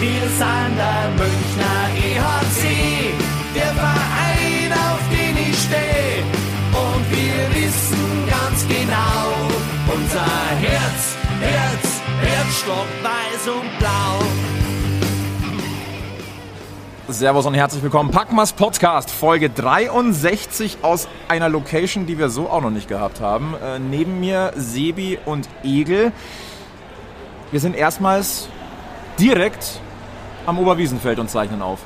Wir sind der Münchner EHC, der Verein, auf den ich stehe. Und wir wissen ganz genau, unser Herz, Herz, Herzstock weiß und blau. Servus und herzlich willkommen. Packmas Podcast, Folge 63 aus einer Location, die wir so auch noch nicht gehabt haben. Äh, neben mir Sebi und Egel. Wir sind erstmals direkt am Oberwiesenfeld und zeichnen auf.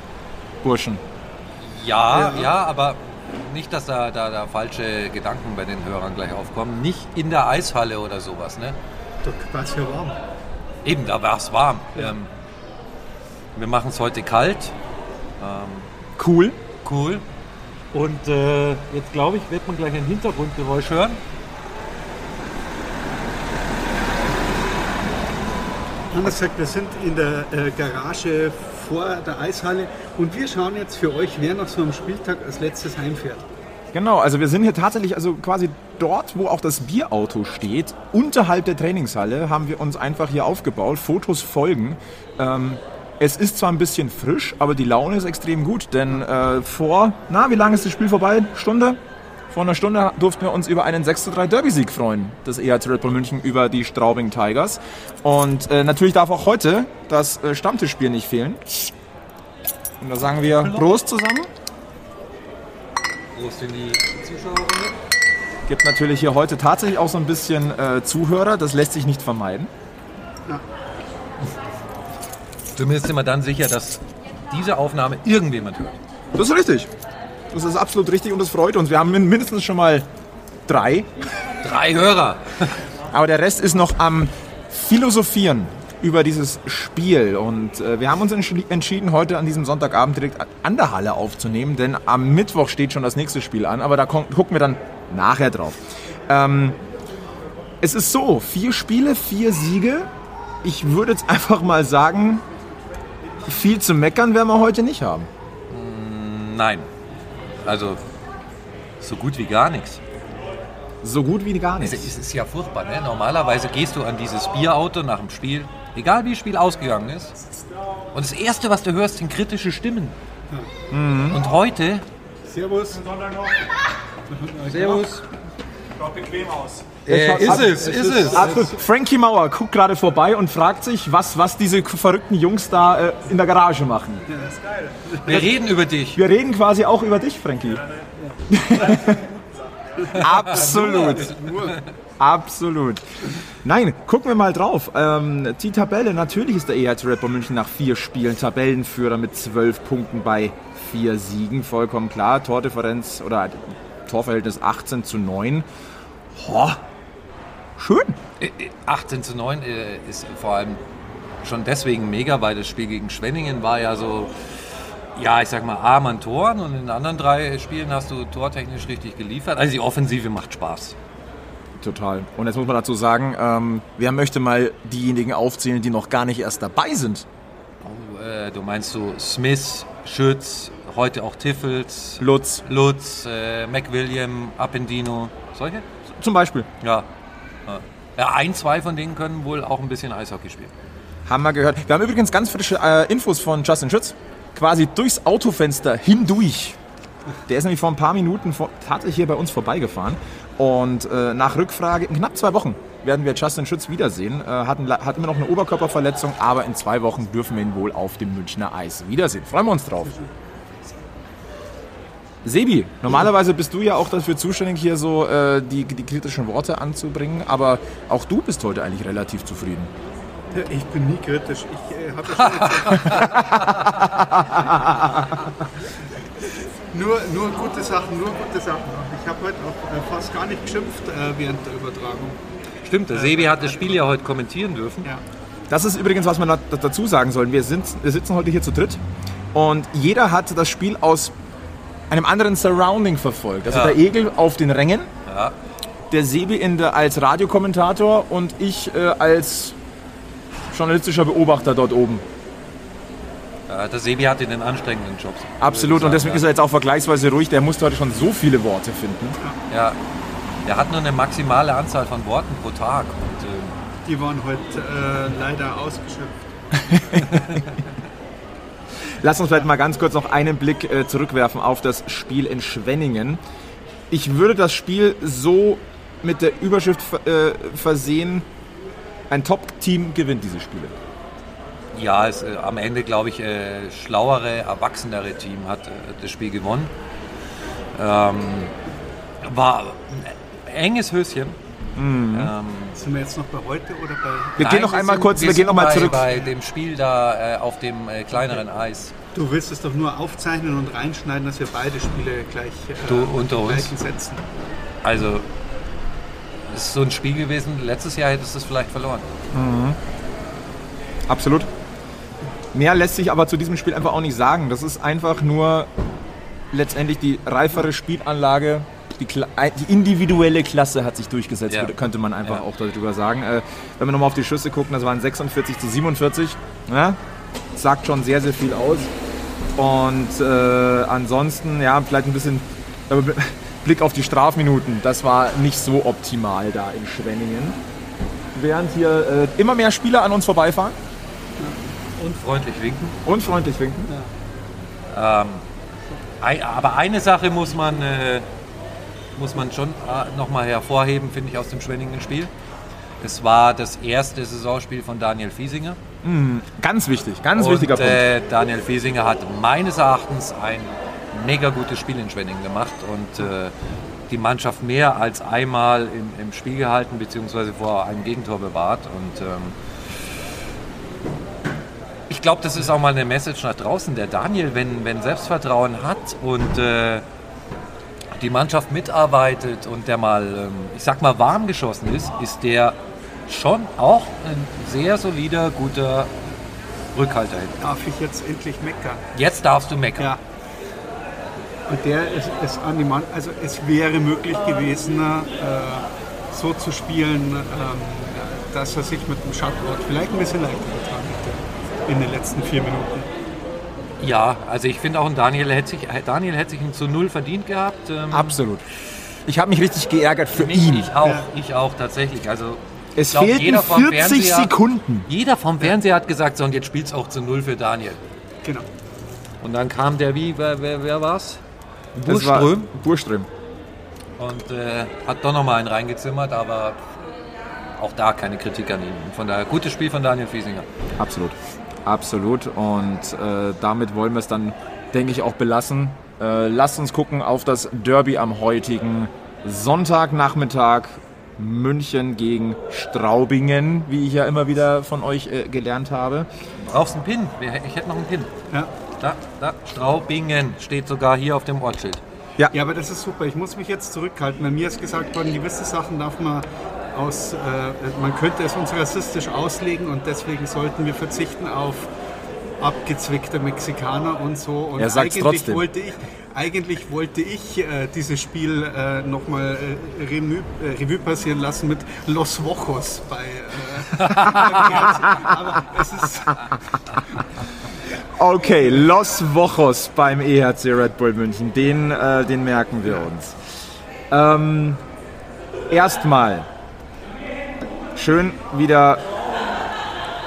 Burschen. Ja, ja, aber nicht, dass da, da, da falsche Gedanken bei den Hörern gleich aufkommen. Nicht in der Eishalle oder sowas, ne? Da war es ja warm. Eben, da war es warm. Ähm, wir machen es heute kalt. Ähm, Cool. cool. Und äh, jetzt glaube ich, wird man gleich ein Hintergrundgeräusch hören. Anders gesagt, wir sind in der äh, Garage vor der Eishalle und wir schauen jetzt für euch, wer nach so einem Spieltag als letztes heimfährt. Genau, also wir sind hier tatsächlich, also quasi dort, wo auch das Bierauto steht, unterhalb der Trainingshalle, haben wir uns einfach hier aufgebaut. Fotos folgen. Ähm, es ist zwar ein bisschen frisch, aber die Laune ist extrem gut, denn äh, vor, na, wie lange ist das Spiel vorbei? Stunde? Vor einer Stunde durften wir uns über einen 6-3 Derby-Sieg freuen, des EHC Red Bull München über die Straubing Tigers. Und äh, natürlich darf auch heute das äh, Stammtischspiel nicht fehlen. Und da sagen wir Prost zusammen. Prost in die Zuschauerrunde. Gibt natürlich hier heute tatsächlich auch so ein bisschen äh, Zuhörer, das lässt sich nicht vermeiden. Zumindest sind wir dann sicher, dass diese Aufnahme irgendjemand hört. Das ist richtig. Das ist absolut richtig und das freut uns. Wir haben min- mindestens schon mal drei, Drei Hörer. aber der Rest ist noch am Philosophieren über dieses Spiel. Und äh, wir haben uns entschieden, heute an diesem Sonntagabend direkt an der Halle aufzunehmen, denn am Mittwoch steht schon das nächste Spiel an, aber da gucken wir dann nachher drauf. Ähm, es ist so, vier Spiele, vier Siege. Ich würde jetzt einfach mal sagen, viel zu meckern werden wir heute nicht haben. Nein. Also, so gut wie gar nichts. So gut wie gar nichts. es ist ja furchtbar. Ne? Normalerweise gehst du an dieses Bierauto nach dem Spiel, egal wie das Spiel ausgegangen ist. Und das Erste, was du hörst, sind kritische Stimmen. Und heute. Servus. Servus. Äh, ist es, ist es. Absolut. Frankie Mauer guckt gerade vorbei und fragt sich, was, was diese verrückten Jungs da äh, in der Garage machen. Wir reden über dich. Wir reden quasi auch über dich, Frankie. Absolut. Absolut. Nein, gucken wir mal drauf. Ähm, die Tabelle, natürlich ist der EHC Red Bull München nach vier Spielen Tabellenführer mit zwölf Punkten bei vier Siegen. Vollkommen klar. Tordifferenz oder Torverhältnis 18 zu 9. Oh, schön. Äh, äh, 18 zu 9 äh, ist vor allem schon deswegen mega, weil das Spiel gegen Schwenningen war ja so, ja, ich sag mal, arm an Toren und in den anderen drei Spielen hast du tortechnisch richtig geliefert. Also die Offensive macht Spaß. Total. Und jetzt muss man dazu sagen, ähm, wer möchte mal diejenigen aufzählen, die noch gar nicht erst dabei sind? Äh, du meinst so Smith, Schütz, heute auch Tiffels, Lutz Lutz, äh, McWilliam, Appendino, solche? zum Beispiel. Ja. Ein, zwei von denen können wohl auch ein bisschen Eishockey spielen. Haben wir gehört. Wir haben übrigens ganz frische äh, Infos von Justin Schütz. Quasi durchs Autofenster hindurch. Der ist nämlich vor ein paar Minuten vor, tatsächlich hier bei uns vorbeigefahren. Und äh, nach Rückfrage, in knapp zwei Wochen werden wir Justin Schütz wiedersehen. Äh, hatten, hatten wir noch eine Oberkörperverletzung, aber in zwei Wochen dürfen wir ihn wohl auf dem Münchner Eis wiedersehen. Freuen wir uns drauf. Sebi, normalerweise bist du ja auch dafür zuständig, hier so äh, die, die kritischen Worte anzubringen, aber auch du bist heute eigentlich relativ zufrieden. Ja, Ich bin nie kritisch. Ich äh, habe nur, nur gute Sachen, nur gute Sachen. Ich habe heute auch äh, fast gar nicht geschimpft äh, während der Übertragung. Stimmt, der Sebi hat das Spiel ja heute kommentieren dürfen. Ja. Das ist übrigens, was man da- dazu sagen soll. Wir, sind, wir sitzen heute hier zu dritt und jeder hat das Spiel aus einem anderen Surrounding verfolgt. Also Ja. der Egel auf den Rängen, Ja. der Sebi in der, als Radiokommentator und ich äh, als journalistischer Beobachter dort oben. Ja, der Sebi hatte den anstrengenden Job. Absolut. Und deswegen ist er jetzt auch vergleichsweise ruhig. Der musste heute schon so viele Worte finden. Ja, er hat nur eine maximale Anzahl von Worten pro Tag. Und, äh, Die waren heute äh, leider ausgeschöpft. Lass uns vielleicht mal ganz kurz noch einen Blick äh, zurückwerfen auf das Spiel in Schwenningen. Ich würde das Spiel so mit der Überschrift äh, versehen, ein Top-Team gewinnt diese Spiele. Ja, es, äh, am Ende, glaube ich, äh, schlauere, erwachsenere Team hat äh, das Spiel gewonnen. Ähm, war ein enges Höschen. Mhm. Ähm, Sind wir jetzt noch bei heute oder bei. Wir gehen nein, noch einmal sind- kurz, wir, sind gehen noch mal bei, zurück. bei dem Spiel da äh, auf dem äh, kleineren Eis. Du willst es doch nur aufzeichnen und reinschneiden, dass wir beide Spiele gleich äh, Du, unter uns. gleichen setzen. Also, es ist so ein Spiel gewesen, letztes Jahr hättest du es vielleicht verloren. Absolut. Mehr lässt sich aber zu diesem Spiel einfach auch nicht sagen. Das ist einfach nur letztendlich die reifere Spielanlage. Die, äh, die individuelle Klasse hat sich durchgesetzt, Ja. könnte man einfach Ja. auch darüber sagen. Äh, wenn wir nochmal auf die Schüsse gucken, das waren 46 zu 47. Ja? Sagt schon sehr, sehr viel aus. Und äh, ansonsten, ja, vielleicht ein bisschen äh, Blick auf die Strafminuten. Das war nicht so optimal da in Schwenningen. Während hier äh, immer mehr Spieler an uns vorbeifahren Und freundlich winken. und freundlich winken. Ähm, aber eine Sache muss man, äh, muss man schon äh, nochmal hervorheben, finde ich, aus dem Schwenningen-Spiel. Es war das erste Saisonspiel von Daniel Fiesinger. Ganz wichtig, ganz Und wichtiger Punkt. äh, Daniel Fiesinger hat meines Erachtens ein mega gutes Spiel in Schwenningen gemacht und äh, die Mannschaft mehr als einmal im, im Spiel gehalten bzw. vor einem Gegentor bewahrt. Und ähm, ich glaube, das ist auch mal eine Message nach draußen. Der Daniel, wenn, wenn Selbstvertrauen hat und äh, die Mannschaft mitarbeitet und der mal, ähm, ich sag mal, warm geschossen ist, ist der schon auch ein sehr solider, guter Rückhalter. Darf ich jetzt endlich meckern? Jetzt darfst du meckern. Ja. Und der ist, ist an die Mann, also es wäre möglich gewesen, äh, so zu spielen, ähm, dass er sich mit dem Shutout vielleicht ein bisschen leichter getan hätte in den letzten vier Minuten. Ja, also ich finde auch ein Daniel hätte sich, Daniel hätte sich ein zu Null verdient gehabt. Ähm, Absolut. Ich habe mich richtig geärgert für ich, ihn. ich auch, Ja. ich auch tatsächlich. Also Es glaub, fehlten jeder vom 40 Fernseher- Sekunden. jeder vom Fernseher hat gesagt, so und jetzt spielt es auch zu Null für Daniel. Genau. Und dann kam der wie, wer, wer, wer war's? Das war Burström Burström. und äh, hat doch nochmal einen reingezimmert, aber auch da keine Kritik an ihm. Von daher gutes Spiel von Daniel Fiesinger. Absolut. Absolut. Und äh, damit wollen wir es dann, denke ich, auch belassen. Äh, lasst uns gucken auf das Derby am heutigen Sonntagnachmittag. München gegen Straubingen, wie ich ja immer wieder von euch äh, gelernt habe. Brauchst einen Pin? Ich hätte noch einen Pin. Ja. Da, da, Straubingen steht sogar hier auf dem Ortsschild. ja, aber das ist super. Ich muss mich jetzt zurückhalten. Bei mir ist gesagt worden, gewisse Sachen darf man aus, äh, man könnte es uns rassistisch auslegen und deswegen sollten wir verzichten auf abgezwickte Mexikaner und so. Und Er eigentlich trotzdem. wollte ich, eigentlich wollte ich äh, dieses Spiel äh, nochmal äh, Revue, äh, Revue passieren lassen mit Los Vojos bei. Äh, aber es ist Okay, Los Vojos beim EHC Red Bull München, den, äh, den merken wir uns. Ähm, erstmal schön wieder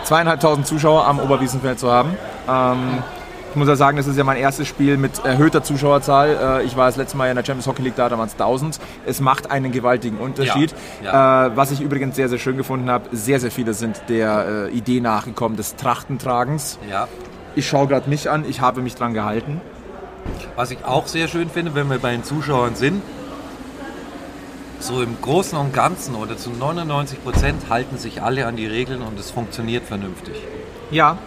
zweieinhalbtausend Zuschauer am Oberwiesenfeld zu haben. Ähm, ich muss ja sagen, das ist ja mein erstes Spiel mit erhöhter Zuschauerzahl. Äh, ich war das letzte Mal in der Champions Hockey League da, da waren es 1000. Es macht einen gewaltigen Unterschied. Ja, Äh, was ich übrigens sehr, sehr schön gefunden habe, sehr, sehr viele sind der äh, Idee nachgekommen des Trachtentragens. Ja. Ich schaue gerade mich an, ich habe mich dran gehalten. Was ich auch sehr schön finde, wenn wir bei den Zuschauern sind, so im Großen und Ganzen oder zu 99 Prozent halten sich alle an die Regeln und es funktioniert vernünftig. Ja.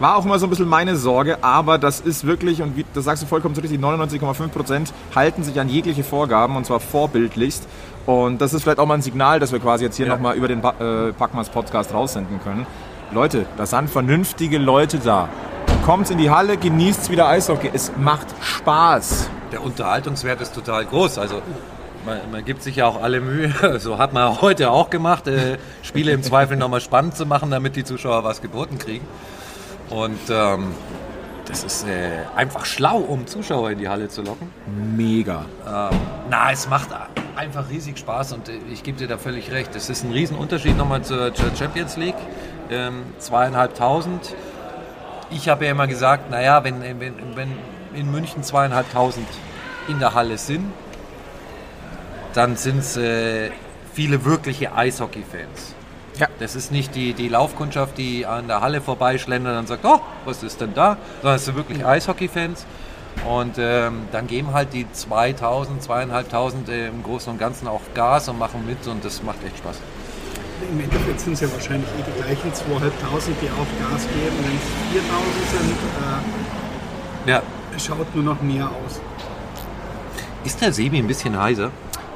War auch immer so ein bisschen meine Sorge, aber das ist wirklich, und wie, das sagst du vollkommen so richtig, 99,5 Prozent halten sich an jegliche Vorgaben und zwar vorbildlichst. Und das ist vielleicht auch mal ein Signal, dass wir quasi jetzt hier Ja. nochmal über den Ba- äh, Packmas Podcast raussenden können. Leute, da sind vernünftige Leute da. Kommt in die Halle, genießt wieder Eishockey. Es macht Spaß. Der Unterhaltungswert ist total groß. Also man, man gibt sich ja auch alle Mühe, so hat man heute auch gemacht, äh, Spiele im Zweifel nochmal spannend zu machen, damit die Zuschauer was geboten kriegen. Und ähm, das ist äh, einfach schlau, um Zuschauer in die Halle zu locken. Mega. Na, es macht einfach riesig Spaß und äh, ich gebe dir da völlig recht. Es ist ein Riesenunterschied nochmal zur, zur Champions League. Ähm, zweieinhalbtausend. ich habe ja immer gesagt, naja, wenn, wenn, wenn in München zweieinhalbtausend in der Halle sind, dann sind es äh, viele wirkliche Eishockey-Fans. Ja. Das ist nicht die, die Laufkundschaft, die an der Halle vorbeischlendert und sagt, oh, was ist denn da? Sondern es sind wirklich Eishockey-Fans. Und ähm, dann geben halt die 2000, 2500 äh, im Großen und Ganzen auch Gas und machen mit und das macht echt Spaß. Im Endeffekt sind es ja wahrscheinlich eh die gleichen 2.500, die auch Gas geben. Wenn es 4.000 sind, Ja. äh, schaut nur noch mehr aus. Ist der Sebi ein bisschen heiser?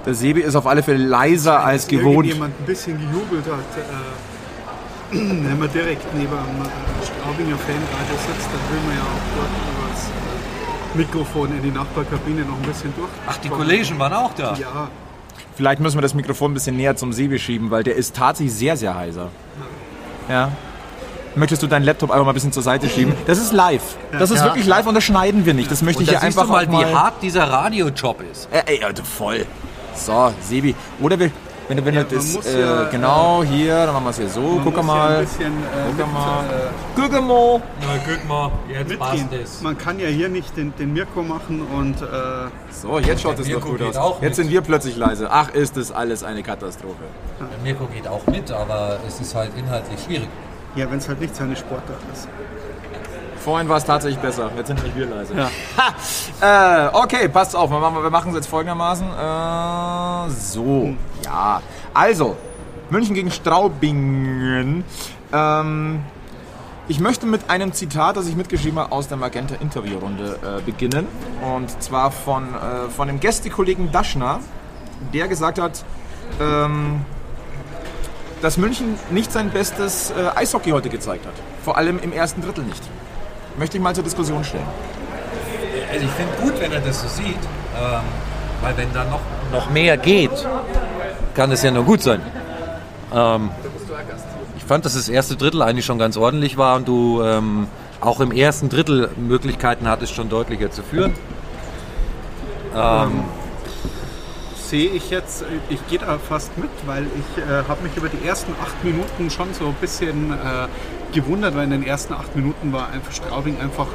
Der Sebi ist auf alle Fälle leiser als gewohnt. irgendjemand ein bisschen gejubelt hat, äh, wenn man direkt neben einem äh, Straubinger Fanradio sitzt, dann will man ja auch dort übers äh, Mikrofon in die Nachbarkabine noch ein bisschen durch. Ach, die Kollegen waren auch da. Ja, Vielleicht müssen wir das Mikrofon ein bisschen näher zum Sebi schieben, weil der ist tatsächlich sehr, sehr heiser. Ja. Möchtest du deinen Laptop einfach mal ein bisschen zur Seite schieben? Das ist live. Das ist Ja. wirklich live und das schneiden wir nicht. Das möchte Und ich hier einfach du mal, auch wie hart dieser Radiojob ist. Äh, ey, Alter, voll. So, Sebi. Oder wir, wenn du, wenn Ja, du das, äh, ja, genau hier, dann machen wir es hier so. man Guck muss ja mal. ein bisschen äh, Guck mit, mal. äh, Guck mal. Na, guck mal, jetzt mitgehen. Man kann ja hier nicht den, den Mirko machen und äh, So, jetzt schaut es doch gut aus. auch Jetzt mit. sind wir plötzlich leise. Ach, ist das alles eine Katastrophe. Der Mirko geht auch mit, aber es ist halt inhaltlich schwierig. ja, wenn es halt nicht seine Sportart ist. Vorhin war es tatsächlich besser. Jetzt sind nicht wir leise. Ha! Äh, okay, passt auf. Wir machen wir machen es jetzt folgendermaßen. Äh, so, ja. Also, München gegen Straubingen. Ähm, ich möchte mit einem Zitat, das ich mitgeschrieben habe, aus der Magenta-Interviewrunde äh, beginnen. Und zwar von, äh, von dem Gästekollegen Daschner, der gesagt hat, ähm, dass München nicht sein bestes äh, Eishockey heute gezeigt hat. Vor allem im ersten Drittel nicht. Möchte ich mal zur Diskussion stellen. Also ich finde gut, wenn er das so sieht, ähm, weil wenn da noch, noch mehr geht, kann es ja nur gut sein. Ähm, ich fand, dass das erste Drittel eigentlich schon ganz ordentlich war und du ähm, auch im ersten Drittel Möglichkeiten hattest, schon deutlicher zu führen. Ähm, Sehe ich jetzt, ich gehe da fast mit, weil ich äh, habe mich über die ersten acht Minuten schon so ein bisschen äh, gewundert, weil in den ersten acht Minuten war einfach Straubing einfach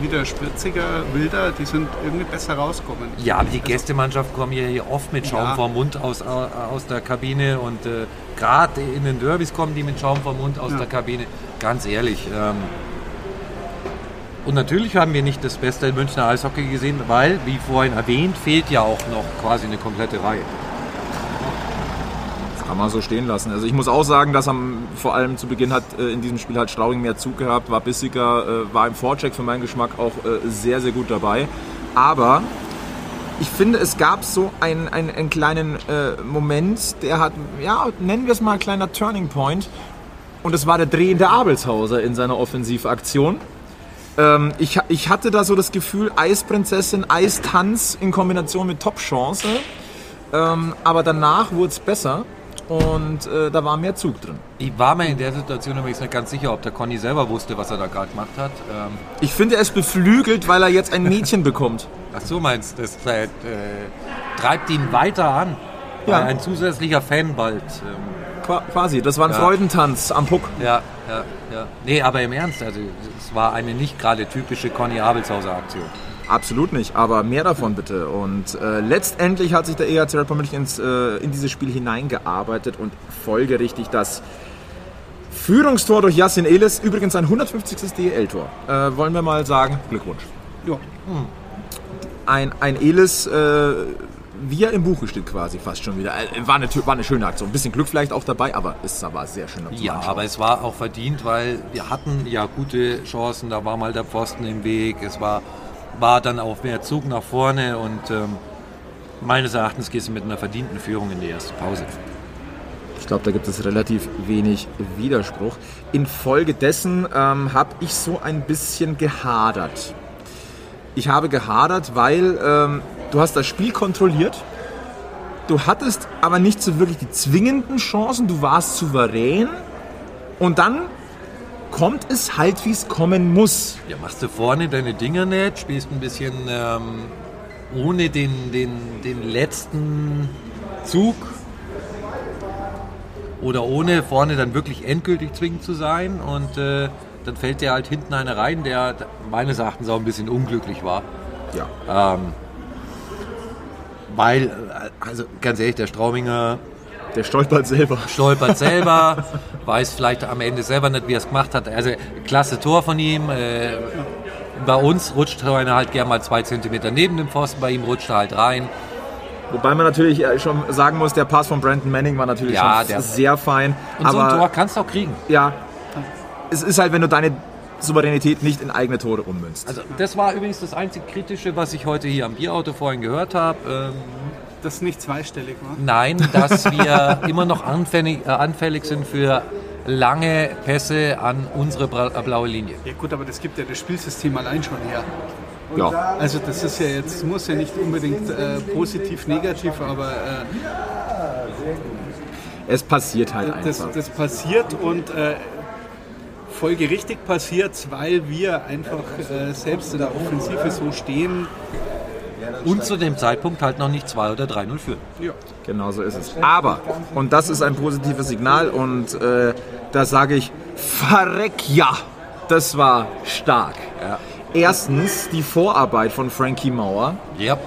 wieder spritziger, wilder, die sind irgendwie besser rausgekommen. Ja, aber die Gästemannschaft kommt ja hier oft mit Schaum Ja. vorm Mund aus, aus der Kabine und äh, gerade in den Derbys kommen die mit Schaum vorm Mund aus Ja. der Kabine. Ganz ehrlich. Ähm, und natürlich haben wir nicht das beste Münchner Eishockey gesehen, weil, wie vorhin erwähnt, fehlt ja auch noch quasi eine komplette Reihe. Das kann man so stehen lassen. Also ich muss auch sagen, dass am, vor allem zu Beginn hat äh, in diesem Spiel halt Straubing mehr Zug gehabt, war bissiger, äh, war im Vorcheck für meinen Geschmack auch äh, sehr, sehr gut dabei. Aber ich finde, es gab so einen, einen, einen kleinen äh, Moment, der hat, ja, nennen wir es mal ein kleiner Turning Point. Und es war der drehende Abelshauser in seiner Offensivaktion. Ähm, ich, ich hatte da so das Gefühl, Eisprinzessin, Eistanz in Kombination mit Top-Chance. Ähm, aber danach wurde es besser und äh, da war mehr Zug drin. Ich war mir in der Situation übrigens nicht ganz sicher, ob der Conny selber wusste, was er da gerade gemacht hat. Ähm, Ich finde es beflügelt, weil er jetzt ein Mädchen bekommt. ach so meinst du, das äh, äh, treibt ihn weiter an. Ja. Ein zusätzlicher Fan bald. Ähm, Qua- Quasi, das war ein Ja. Freudentanz am Puck. Ja, ja, ja. Nee, aber im Ernst, also es war eine nicht gerade typische Conny Abelshauser Aktion. Absolut nicht, aber mehr davon bitte. Und äh, letztendlich hat sich der EHC Red Bull München ins, äh, in dieses Spiel hineingearbeitet und folgerichtig das Führungstor durch Yassin Elis, übrigens sein 150. DEL-Tor. Äh, wollen wir mal sagen, Glückwunsch. Ja. Ein, ein Elis, äh, wie er im Buche steht quasi fast schon wieder. Äh, war, eine, war eine schöne Aktion. Ein bisschen Glück vielleicht auch dabei, aber es war sehr schön. Ja, Anschauen. aber es war auch verdient, weil wir hatten ja gute Chancen, da war mal der Pfosten im Weg, es war, war dann auch mehr Zug nach vorne und ähm, meines Erachtens gehst du mit einer verdienten Führung in die erste Pause. Ich glaube, da gibt es relativ wenig Widerspruch. Infolgedessen ähm, habe ich so ein bisschen gehadert. Ich habe gehadert, weil ähm, du hast das Spiel kontrolliert. Du hattest aber nicht so wirklich die zwingenden Chancen. Du warst souverän. Und dann kommt es halt, wie es kommen muss. Ja, machst du vorne deine Dinger nicht, spielst ein bisschen ähm, ohne den, den, den letzten Zug oder ohne vorne dann wirklich endgültig zwingend zu sein und äh, dann fällt dir halt hinten einer rein, der meines Erachtens auch ein bisschen unglücklich war. Ja. Ähm, weil, also ganz ehrlich, der Strauminger Der stolpert selber. stolpert selber, weiß vielleicht am Ende selber nicht, wie er es gemacht hat. Also klasse Tor von ihm. Äh, bei uns rutscht einer halt gern mal zwei Zentimeter neben dem Pfosten, bei ihm rutscht er halt rein. Wobei man natürlich äh, schon sagen muss, der Pass von Brandon Manning war natürlich Ja, schon sehr fein. Und so ein aber Tor kannst du auch kriegen. ja, es ist halt, wenn du deine Souveränität nicht in eigene Tore ummünzt. Also das war übrigens das einzig Kritische, was ich heute hier am Bierauto vorhin gehört habe. Ähm, Das nicht zweistellig war. nein, dass wir immer noch anfällig, äh, anfällig sind für lange Pässe an unsere bra- äh, blaue Linie. Ja gut, aber das gibt ja das Spielsystem allein schon her. ja. Also das ist ja jetzt, muss ja nicht unbedingt äh, positiv, negativ, aber äh, Es passiert halt das, einfach. das passiert und äh, folgerichtig passiert weil wir einfach äh, selbst in der Offensive so stehen. Und zu dem Zeitpunkt halt noch nicht 2 oder 3-0 führen. Ja. Genau so ist es. Aber, und das ist ein positives Signal und äh, da sage ich, verreck ja, das war stark. Ja. Erstens die Vorarbeit von Frankie Mauer. Ja.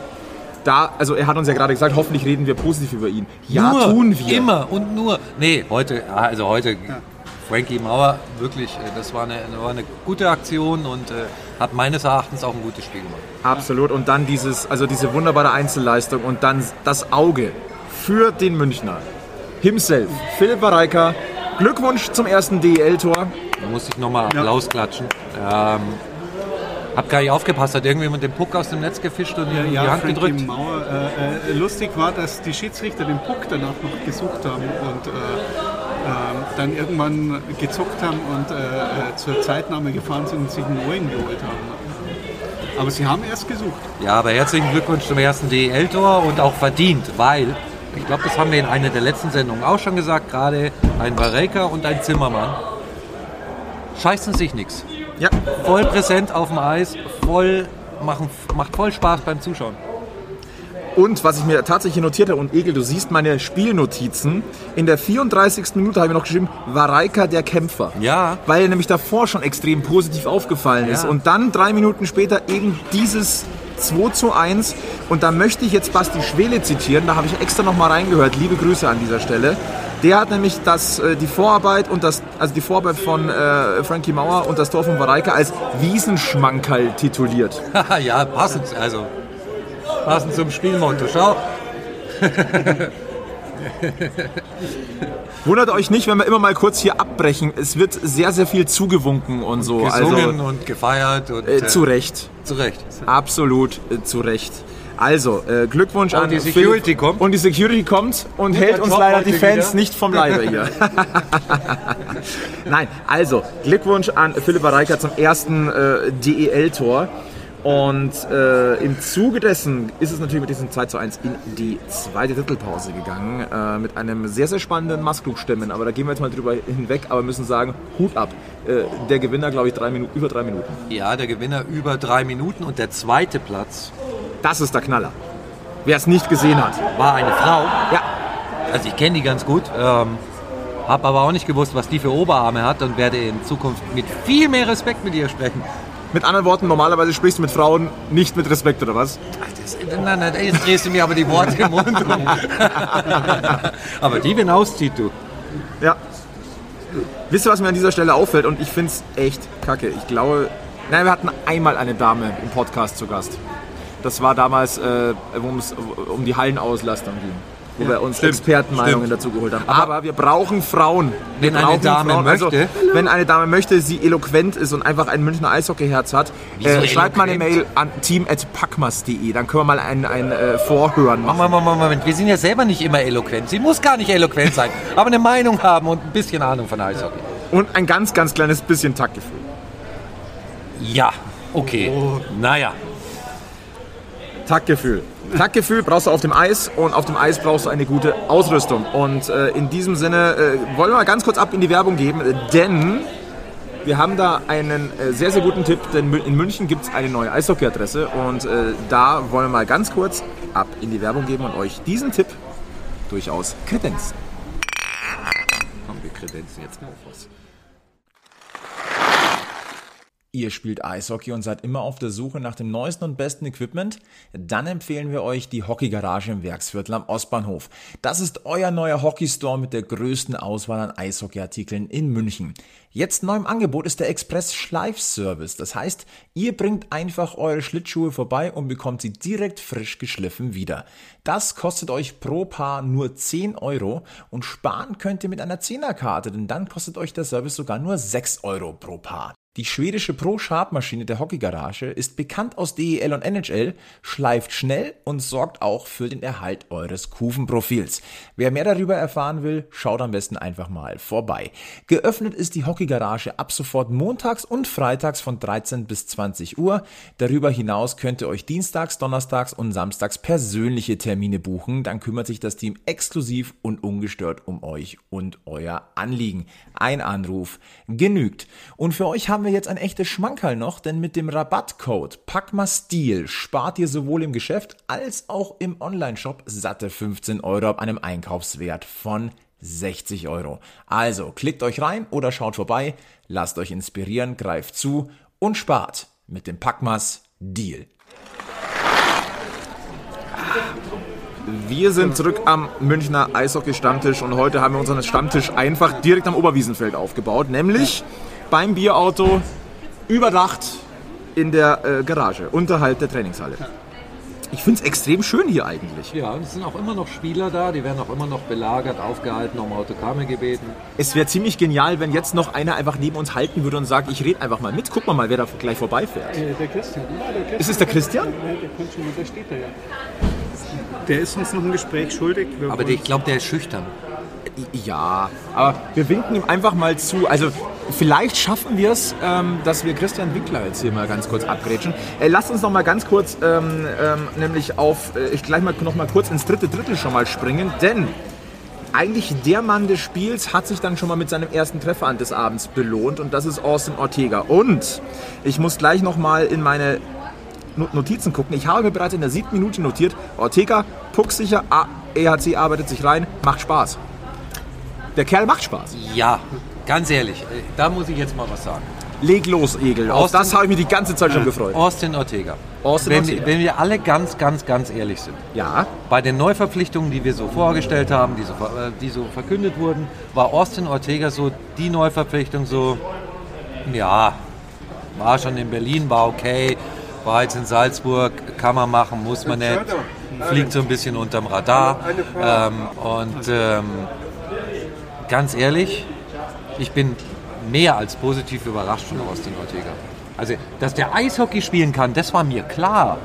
Da, also er hat uns ja gerade gesagt, hoffentlich reden wir positiv über ihn. Ja, nur, tun wir. Immer und nur. Nee, heute, also heute, Frankie Mauer, wirklich, äh, das war eine, war eine gute Aktion und äh, hat meines Erachtens auch ein gutes Spiel gemacht. Absolut. Und dann dieses, also diese wunderbare Einzelleistung und dann das Auge für den Münchner. Himself, Philipp Wareika. Glückwunsch zum ersten DEL-Tor. Da muss ich nochmal Applaus klatschen. Ähm, hab gar nicht aufgepasst, hat irgendjemand den Puck aus dem Netz gefischt und in die Ja, Hand Frankie gedrückt? Mauer. Äh, äh, lustig war, dass die Schiedsrichter den Puck danach noch gesucht haben und äh, dann irgendwann gezuckt haben und äh, äh, zur Zeitnahme gefahren sind und sich einen neuen geholt haben. Aber sie haben erst gesucht. Ja, aber herzlichen Glückwunsch zum ersten DEL-Tor und auch verdient, weil, ich glaube, das haben wir in einer der letzten Sendungen auch schon gesagt, gerade ein Vareka und ein Zimmermann scheißen sich nichts. Ja, Voll präsent auf dem Eis, voll machen, macht voll Spaß beim Zuschauen. Und was ich mir tatsächlich notiert habe, und Egel, du siehst meine Spielnotizen. In der 34. Minute habe ich noch geschrieben, Wareika der Kämpfer. Ja. Weil er nämlich davor schon extrem positiv aufgefallen ist. Ja. Und dann drei Minuten später eben dieses 2 zu 1. Und da möchte ich jetzt Basti Schwele zitieren. Da habe ich extra noch mal reingehört. Liebe Grüße an dieser Stelle. Der hat nämlich das, äh, die Vorarbeit und das, also die Vorarbeit von äh, Frankie Mauer und das Tor von Wareika als Wiesenschmankerl tituliert. ja, passend, also passend zum Spielmotto. Schau, Wundert euch nicht, wenn wir immer mal kurz hier abbrechen. Es wird sehr, sehr viel zugewunken und so. gesungen also, und gefeiert und äh, zu Recht. zu Recht. Absolut äh, zu Recht. Also, äh, Glückwunsch Und an die Security Philipp. kommt. Und die Security kommt und hält uns leider die Fans wieder. nicht vom Leibe hier. Nein, also Glückwunsch an Philipp Reicher zum ersten äh, DEL-Tor. Und äh, im Zuge dessen ist es natürlich mit diesem 2 zu 1 in die zweite Drittelpause gegangen. Äh, mit einem sehr, sehr spannenden Masklug-Stimmen. Aber da gehen wir jetzt mal drüber hinweg, aber müssen sagen, Hut ab. Äh, der Gewinner, glaube ich, drei Minuten, über drei Minuten. Ja, der Gewinner über drei Minuten und der zweite Platz Das ist der Knaller. Wer es nicht gesehen hat. war eine Frau. Ja, Also ich kenne die ganz gut, ähm, habe aber auch nicht gewusst, was die für Oberarme hat und werde in Zukunft mit viel mehr Respekt mit ihr sprechen. Mit anderen Worten, normalerweise sprichst du mit Frauen nicht mit Respekt, oder was? Das, nein, nein, jetzt drehst du mir aber die Worte im Mund rum. aber die, wenn auszieht, du. Ja. Wisst ihr, was mir an dieser Stelle auffällt? Und ich finde es echt kacke. Ich glaube, nein, wir hatten einmal eine Dame im Podcast zu Gast. Das war damals, äh, wo es um die Hallenauslastung ging. Wo wir uns stimmt, Expertenmeinungen stimmt. dazu geholt haben. Aber, wir brauchen Frauen. Wir Wenn eine brauchen Dame Also, möchte. wenn eine Dame möchte, sie eloquent ist und einfach ein Münchner Eishockeyherz hat, äh, schreibt mal eine? Mail an team.packmas.de. Dann können wir mal ein, ein äh, Vorhören machen. Moment, Moment, Moment, wir sind ja selber nicht immer eloquent. Sie muss gar nicht eloquent sein, aber eine Meinung haben und ein bisschen Ahnung von Eishockey. Und ein ganz, ganz kleines bisschen Taktgefühl. Ja, okay. Naja, Taktgefühl. Taktgefühl brauchst du auf dem Eis und auf dem Eis brauchst du eine gute Ausrüstung. Und äh, in diesem Sinne äh, wollen wir mal ganz kurz ab in die Werbung geben, denn wir haben da einen äh, sehr, sehr guten Tipp, denn in München gibt es eine neue Eishockey-Adresse und äh, da wollen wir mal ganz kurz ab in die Werbung geben und euch diesen Tipp durchaus kredenzen. komm, wir kredenzen jetzt mal auf was. Ihr spielt Eishockey und seid immer auf der Suche nach dem neuesten und besten Equipment? Dann empfehlen wir euch die Hockeygarage im Werksviertel am Ostbahnhof. Das ist euer neuer Hockeystore mit der größten Auswahl an Eishockeyartikeln in München. Jetzt neu im Angebot ist der Express Schleifservice. Das heißt, ihr bringt einfach eure Schlittschuhe vorbei und bekommt sie direkt frisch geschliffen wieder. Das kostet euch pro Paar nur 10 Euro und sparen könnt ihr mit einer 10er-Karte, denn dann kostet euch der Service sogar nur 6 Euro pro Paar. Die schwedische Pro-Sharp-Maschine der Hockeygarage ist bekannt aus DEL und NHL, schleift schnell und sorgt auch für den Erhalt eures Kufenprofils. Wer mehr darüber erfahren will, schaut am besten einfach mal vorbei. Geöffnet ist die Hockeygarage ab sofort montags und freitags von 13 bis 20 Uhr. Darüber hinaus könnt ihr euch dienstags, donnerstags und samstags persönliche Termine buchen. Dann kümmert sich das Team exklusiv und ungestört um euch und euer Anliegen. Ein Anruf genügt. Und für euch haben wir jetzt ein echtes Schmankerl noch, denn mit dem Rabattcode PACMASTIL spart ihr sowohl im Geschäft als auch im Onlineshop satte 15 Euro ab einem Einkaufswert von 60 Euro. Also klickt euch rein oder schaut vorbei, lasst euch inspirieren, greift zu und spart mit dem Packmas. Wir sind zurück am Münchner Eishockey-Stammtisch und heute haben wir unseren Stammtisch einfach direkt am Oberwiesenfeld aufgebaut, nämlich beim Bierauto überdacht in der äh, Garage, unterhalb der Trainingshalle. Ich finde es extrem schön hier eigentlich. Ja, es sind auch immer noch Spieler da, die werden auch immer noch belagert, aufgehalten, um Autogramme gebeten. Es wäre ziemlich genial, wenn jetzt noch einer einfach neben uns halten würde und sagt, ich rede einfach mal mit. Guck mal mal, wer da gleich vorbeifährt. Äh, Der Christian. Ja, der Christian. Ist es der Christian? Ja, der kommt schon, der steht da ja. Der ist uns noch ein Gespräch schuldig. Wir Aber ich glaube, der ist schüchtern. Ja, aber wir winken ihm einfach mal zu. Also vielleicht schaffen wir es, ähm, dass wir Christian Winkler jetzt hier mal ganz kurz abgrätschen. Äh, lasst uns noch mal ganz kurz ähm, ähm, nämlich auf, äh, ich gleich mal noch mal kurz ins dritte Drittel schon mal springen, denn eigentlich der Mann des Spiels hat sich dann schon mal mit seinem ersten Treffer an des Abends belohnt und das ist Austin Ortega. Und ich muss gleich noch mal in meine No- Notizen gucken. Ich habe mir bereits in der siebten Minute notiert, Ortega, pucksicher, EHC arbeitet sich rein, macht Spaß. Der Kerl macht Spaß. Ja, ganz ehrlich, äh, da muss ich jetzt mal was sagen. Leg los, Egel. Auf Austin- das habe ich mich die ganze Zeit schon gefreut. Austin Ortega. Austin wenn, Ortega. wenn wir alle ganz, ganz, ganz ehrlich sind. Ja, Bei den Neuverpflichtungen, die wir so vorgestellt haben, die so, äh, die so verkündet wurden, war Austin Ortega so die Neuverpflichtung so, ja, war schon in Berlin, war okay, war jetzt in Salzburg, kann man machen, muss man nicht, fliegt so ein bisschen unterm Radar. Ähm, und ähm, ganz ehrlich, ich bin mehr als positiv überrascht von Austin Ortega. Also, dass der Eishockey spielen kann, das war mir klar.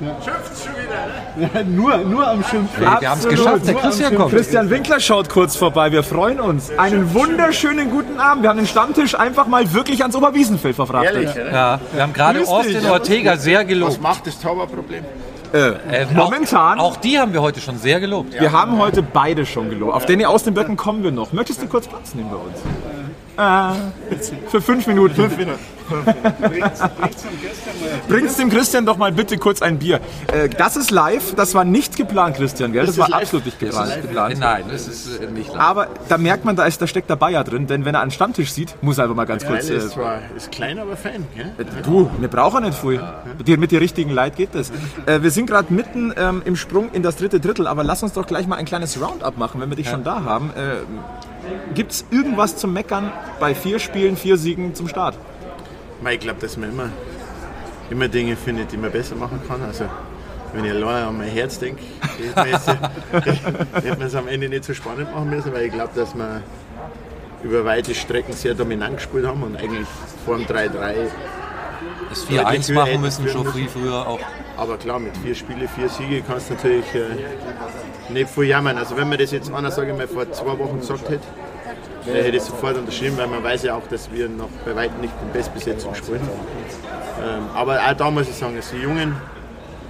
Ja, nur, nur am Schimpfen. Wir haben es geschafft, der Christian kommt. Christian Winkler schaut kurz vorbei. Wir freuen uns. Einen wunderschönen guten Abend. Wir haben den Stammtisch einfach mal wirklich ans Oberwiesenfeld verfrachtet. Ehrlich, oder? Ja, wir haben gerade. Austin Ortega sehr Was gelobt. macht das Zauberproblem? Äh, Äh, momentan. Auch, auch die haben wir heute schon sehr gelobt. wir haben heute beide schon gelobt. Auf Danny aus den Böcken kommen wir noch. Möchtest du kurz Platz nehmen bei uns? Äh, für fünf Minuten. Fünf Minuten. Bring's dem Christian doch mal bitte kurz ein Bier. Äh, das ist live. Das war nicht geplant, Christian. Gell? Das, ist war live. absolut nicht geplant. geplant. Nein, das ist äh, nicht lang. Aber da merkt man, da, ist, da steckt der Bayer drin, denn wenn er einen Stammtisch sieht, muss er einfach mal ganz kurz. ist Äh, zwar ist klein, aber fein. Gell? du, wir brauchen nicht viel. Mit, dir- mit den richtigen Leid geht das. Äh, wir sind gerade mitten ähm, im Sprung in das dritte Drittel, aber lass uns doch gleich mal ein kleines Roundup machen, wenn wir dich schon da haben. Äh, Gibt es irgendwas zum Meckern bei vier Spielen, vier Siegen zum Start? Ich glaube, dass man immer, immer Dinge findet, die man besser machen kann. Also, wenn ich allein an mein Herz denke, hätte man es am Ende nicht so spannend machen müssen, weil ich glaube, dass wir über weite Strecken sehr dominant gespielt haben und eigentlich vor dem 3-3. Das Ja, die 4-1 Höhe machen müssen schon viel früher auch. Aber klar, mit vier Spielen, vier Siege kannst du natürlich äh, nicht viel jammern. Also wenn man das jetzt einer, sage ich mal, vor zwei Wochen gesagt hätte, der hätte sofort unterschrieben, weil man weiß ja auch, dass wir noch bei weitem nicht in Bestbesetzung spielen. Ähm, aber auch da muss ich sagen, also die Jungen,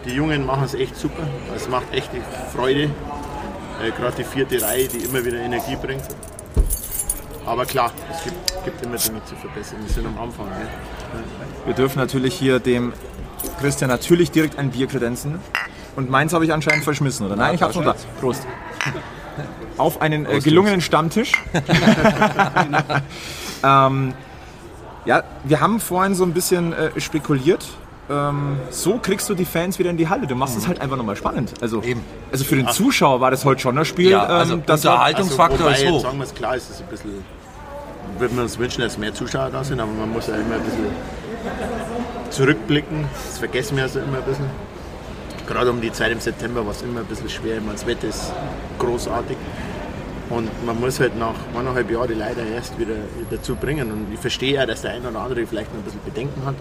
die Jungen machen es echt super. Es macht echt die Freude. Äh, Gerade die vierte Reihe, die immer wieder Energie bringt. Aber klar, es gibt, gibt immer Dinge zu verbessern. Wir sind am Anfang. Ne? Wir dürfen natürlich hier dem Christian natürlich direkt ein Bier kredenzen. Und meins habe ich anscheinend verschmissen, oder? Nein, ich habe schon da. Prost. Auf einen äh, gelungenen Stammtisch. ähm, Ja, wir haben vorhin so ein bisschen äh, spekuliert. Ähm, so kriegst du die Fans wieder in die Halle. Du machst es halt einfach nochmal spannend. Also, Eben. also für den Zuschauer war das heute schon das Spiel. Ja, also ähm, das Unterhaltungsfaktor wobei, ist jetzt hoch. sagen wir es klar, ist es ein bisschen, würden wir uns wünschen, dass mehr Zuschauer da sind, aber man muss ja immer ein bisschen zurückblicken. Das vergessen wir also immer ein bisschen. Gerade um die Zeit im September war es immer ein bisschen schwer. Ich meine, das Wetter ist großartig. Und man muss halt nach eineinhalb Jahren die Leute erst wieder dazu bringen. Und ich verstehe ja, dass der eine oder andere vielleicht noch ein bisschen Bedenken hat,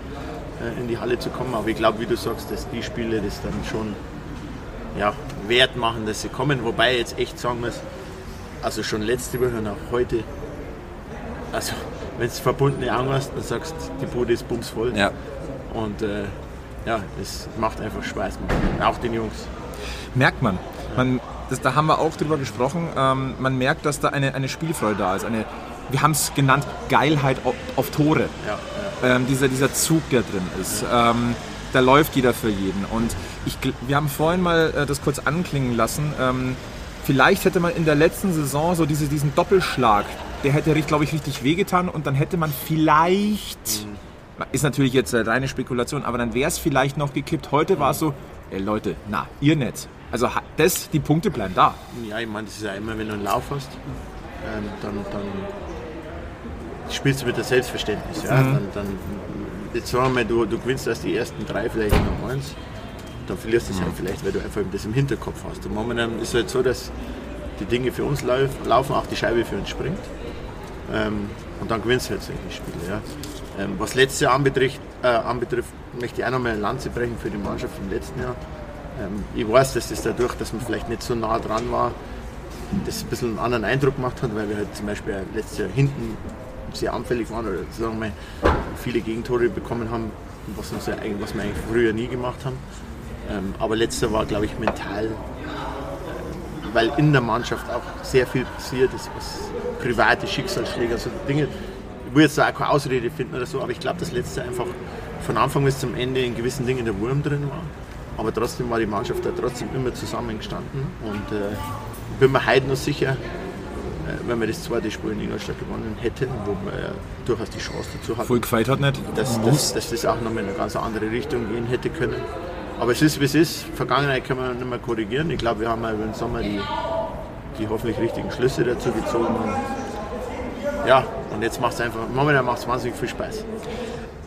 äh, in die Halle zu kommen. Aber ich glaube, wie du sagst, dass die Spiele das dann schon ja, wert machen, dass sie kommen. Wobei ich jetzt echt sagen muss, also schon letzte Woche und auch heute, also wenn du verbundene Augen hast, dann sagst du, die Bude ist bumsvoll. Ja. Und äh, ja, es macht einfach Spaß. Auch den Jungs. merkt man. man das, da haben wir auch drüber gesprochen. Ähm, man merkt, dass da eine, eine Spielfreude da ist. Eine, wir haben es genannt, Geilheit auf, auf Tore. Ja, ähm, dieser, dieser Zug, der drin ist. Ähm, da läuft jeder für jeden. Und ich, wir haben vorhin mal äh, das kurz anklingen lassen. Ähm, vielleicht hätte man in der letzten Saison so diese, diesen Doppelschlag, der hätte, glaube ich, richtig wehgetan und dann hätte man vielleicht, ist natürlich jetzt äh, reine Spekulation, aber dann wäre es vielleicht noch gekippt. Heute war es so, ey Leute, na, ihr nicht. Also das, die Punkte bleiben da. Ja, ich meine, das ist ja immer, wenn du einen Lauf hast, ähm, dann, dann spielst du mit der Selbstverständnis. Ja? Dann, dann, jetzt sagen wir mal, du, du gewinnst erst die ersten drei, vielleicht noch eins, dann verlierst du es halt vielleicht, weil du einfach das im Hinterkopf hast. Und momentan ist es halt so, dass die Dinge für uns lauf, laufen, auch die Scheibe für uns springt. Ähm, und dann gewinnst du halt solche Spiele. Ja? Ähm, was letztes Jahr anbetrifft, äh, anbetrifft, möchte ich auch noch mal eine Lanze brechen für die Mannschaft im letzten Jahr. Ähm, ich weiß, dass das dadurch, dass man vielleicht nicht so nah dran war, das ein bisschen einen anderen Eindruck gemacht hat, weil wir halt zum Beispiel letztes Jahr hinten sehr anfällig waren oder sagen wir viele Gegentore bekommen haben, was, uns was wir eigentlich früher nie gemacht haben. Ähm, aber letztes Jahr war, glaube ich, mental, äh, weil in der Mannschaft auch sehr viel passiert ist, was private Schicksalsschläge, also Dinge, ich will jetzt auch keine Ausrede finden oder so, aber ich glaube, dass letztes Jahr einfach von Anfang bis zum Ende in gewissen Dingen der Wurm drin war. Aber trotzdem war die Mannschaft da trotzdem immer zusammengestanden und äh, ich bin mir heute noch sicher, äh, wenn wir das zweite Spiel in Ingolstadt gewonnen hätten, wo wir ja durchaus die Chance dazu hatten, Voll gefeit hat nicht. dass, dass, dass das auch noch mal in eine ganz andere Richtung gehen hätte können. Aber es ist, wie es ist. Vergangenheit können wir nicht mehr korrigieren. Ich glaube, wir haben ja über den Sommer die, die hoffentlich richtigen Schlüsse dazu gezogen. Und ja, und jetzt macht es einfach, momentan macht es wahnsinnig viel Spaß.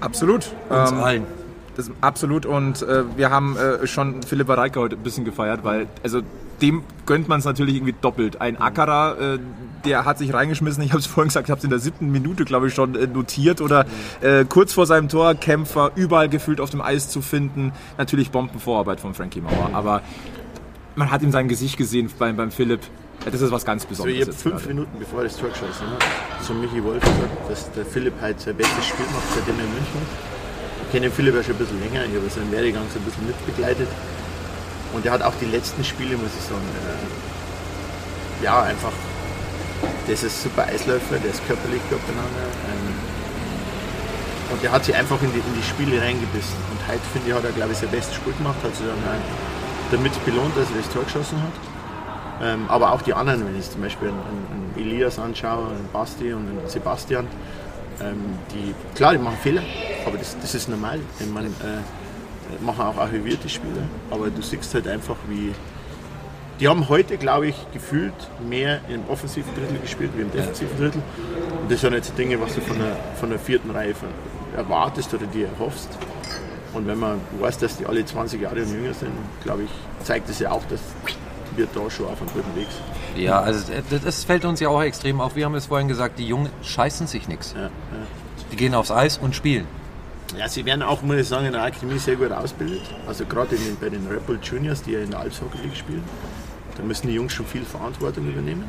Absolut. Uns Ähm, allen. Das, absolut und äh, wir haben äh, schon Philipp Reika heute ein bisschen gefeiert, weil also dem gönnt man es natürlich irgendwie doppelt. Ein Ackerer, äh, der hat sich reingeschmissen, ich habe es vorhin gesagt, ich habe es in der siebten Minute, glaube ich, schon äh, notiert oder äh, kurz vor seinem Tor, Kämpfer, überall gefühlt auf dem Eis zu finden. Natürlich Bombenvorarbeit von Frankie Mauer, aber man hat ihm sein Gesicht gesehen beim, beim Philipp. Das ist was ganz So, Besonderes. ich habe fünf gerade. Minuten bevor das Tor geschossen hat, zu Michi Wolf gesagt, dass der Philipp halt sein bestes Spiel macht, seitdem er in München ist. Ich kenne den Philipp ja schon ein bisschen länger, ich habe seinen Werdegang so ein bisschen mitbegleitet. Und er hat auch die letzten Spiele, muss ich sagen, äh, ja, einfach, das ist super Eisläufer, der ist körperlich gut beieinander. Ähm, und der hat sich einfach in die, in die Spiele reingebissen. Und heute, finde ich, hat er, glaube ich, sein bestes Spiel gemacht, hat sich dann auch damit belohnt, dass er das Tor geschossen hat. Ähm, aber auch die anderen, wenn ich zum Beispiel einen, einen Elias anschaue, einen Basti und einen Sebastian, ähm, die, klar, die machen Fehler, aber das, das ist normal. Ich meine, äh, machen auch archivierte Spieler, aber du siehst halt einfach, wie. Die haben heute, glaube ich, gefühlt mehr im offensiven Drittel gespielt wie im defensiven Drittel. Und das sind jetzt Dinge, was du von der, von der vierten Reihe erwartest oder dir erhoffst. Und wenn man weiß, dass die alle 20 Jahre und jünger sind, glaube ich, zeigt es ja auch, dass wir da schon auf einem guten Weg sind. Ja, also äh, das fällt uns ja auch extrem auf. Wir haben es vorhin gesagt, die Jungen scheißen sich nichts. Ja, ja. Die gehen aufs Eis und spielen. Ja, sie werden auch, muss ich sagen, in der Akademie sehr gut ausgebildet. Also gerade in den, bei den Red Bull Juniors, die ja in der Alpshockey League spielen, da müssen die Jungs schon viel Verantwortung übernehmen.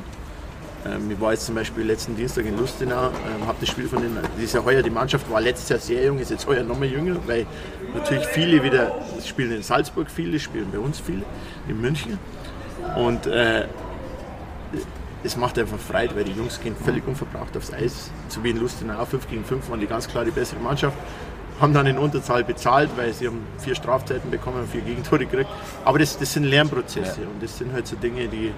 Ähm, ich war jetzt zum Beispiel letzten Dienstag in Lustenau, ähm, habe das Spiel von den, das ist ja heuer, die Mannschaft war letztes Jahr sehr jung, ist jetzt heuer noch mal jünger, weil natürlich viele wieder, spielen in Salzburg viele, spielen bei uns viele, in München. Und äh, es macht einfach Freude, weil die Jungs gehen völlig unverbraucht aufs Eis. So wie in Lustenau, 5 gegen 5 waren die ganz klar die bessere Mannschaft. Haben dann in Unterzahl bezahlt, weil sie haben vier Strafzeiten bekommen und vier Gegentore gekriegt. Aber das, das sind Lernprozesse und das sind halt so Dinge, die,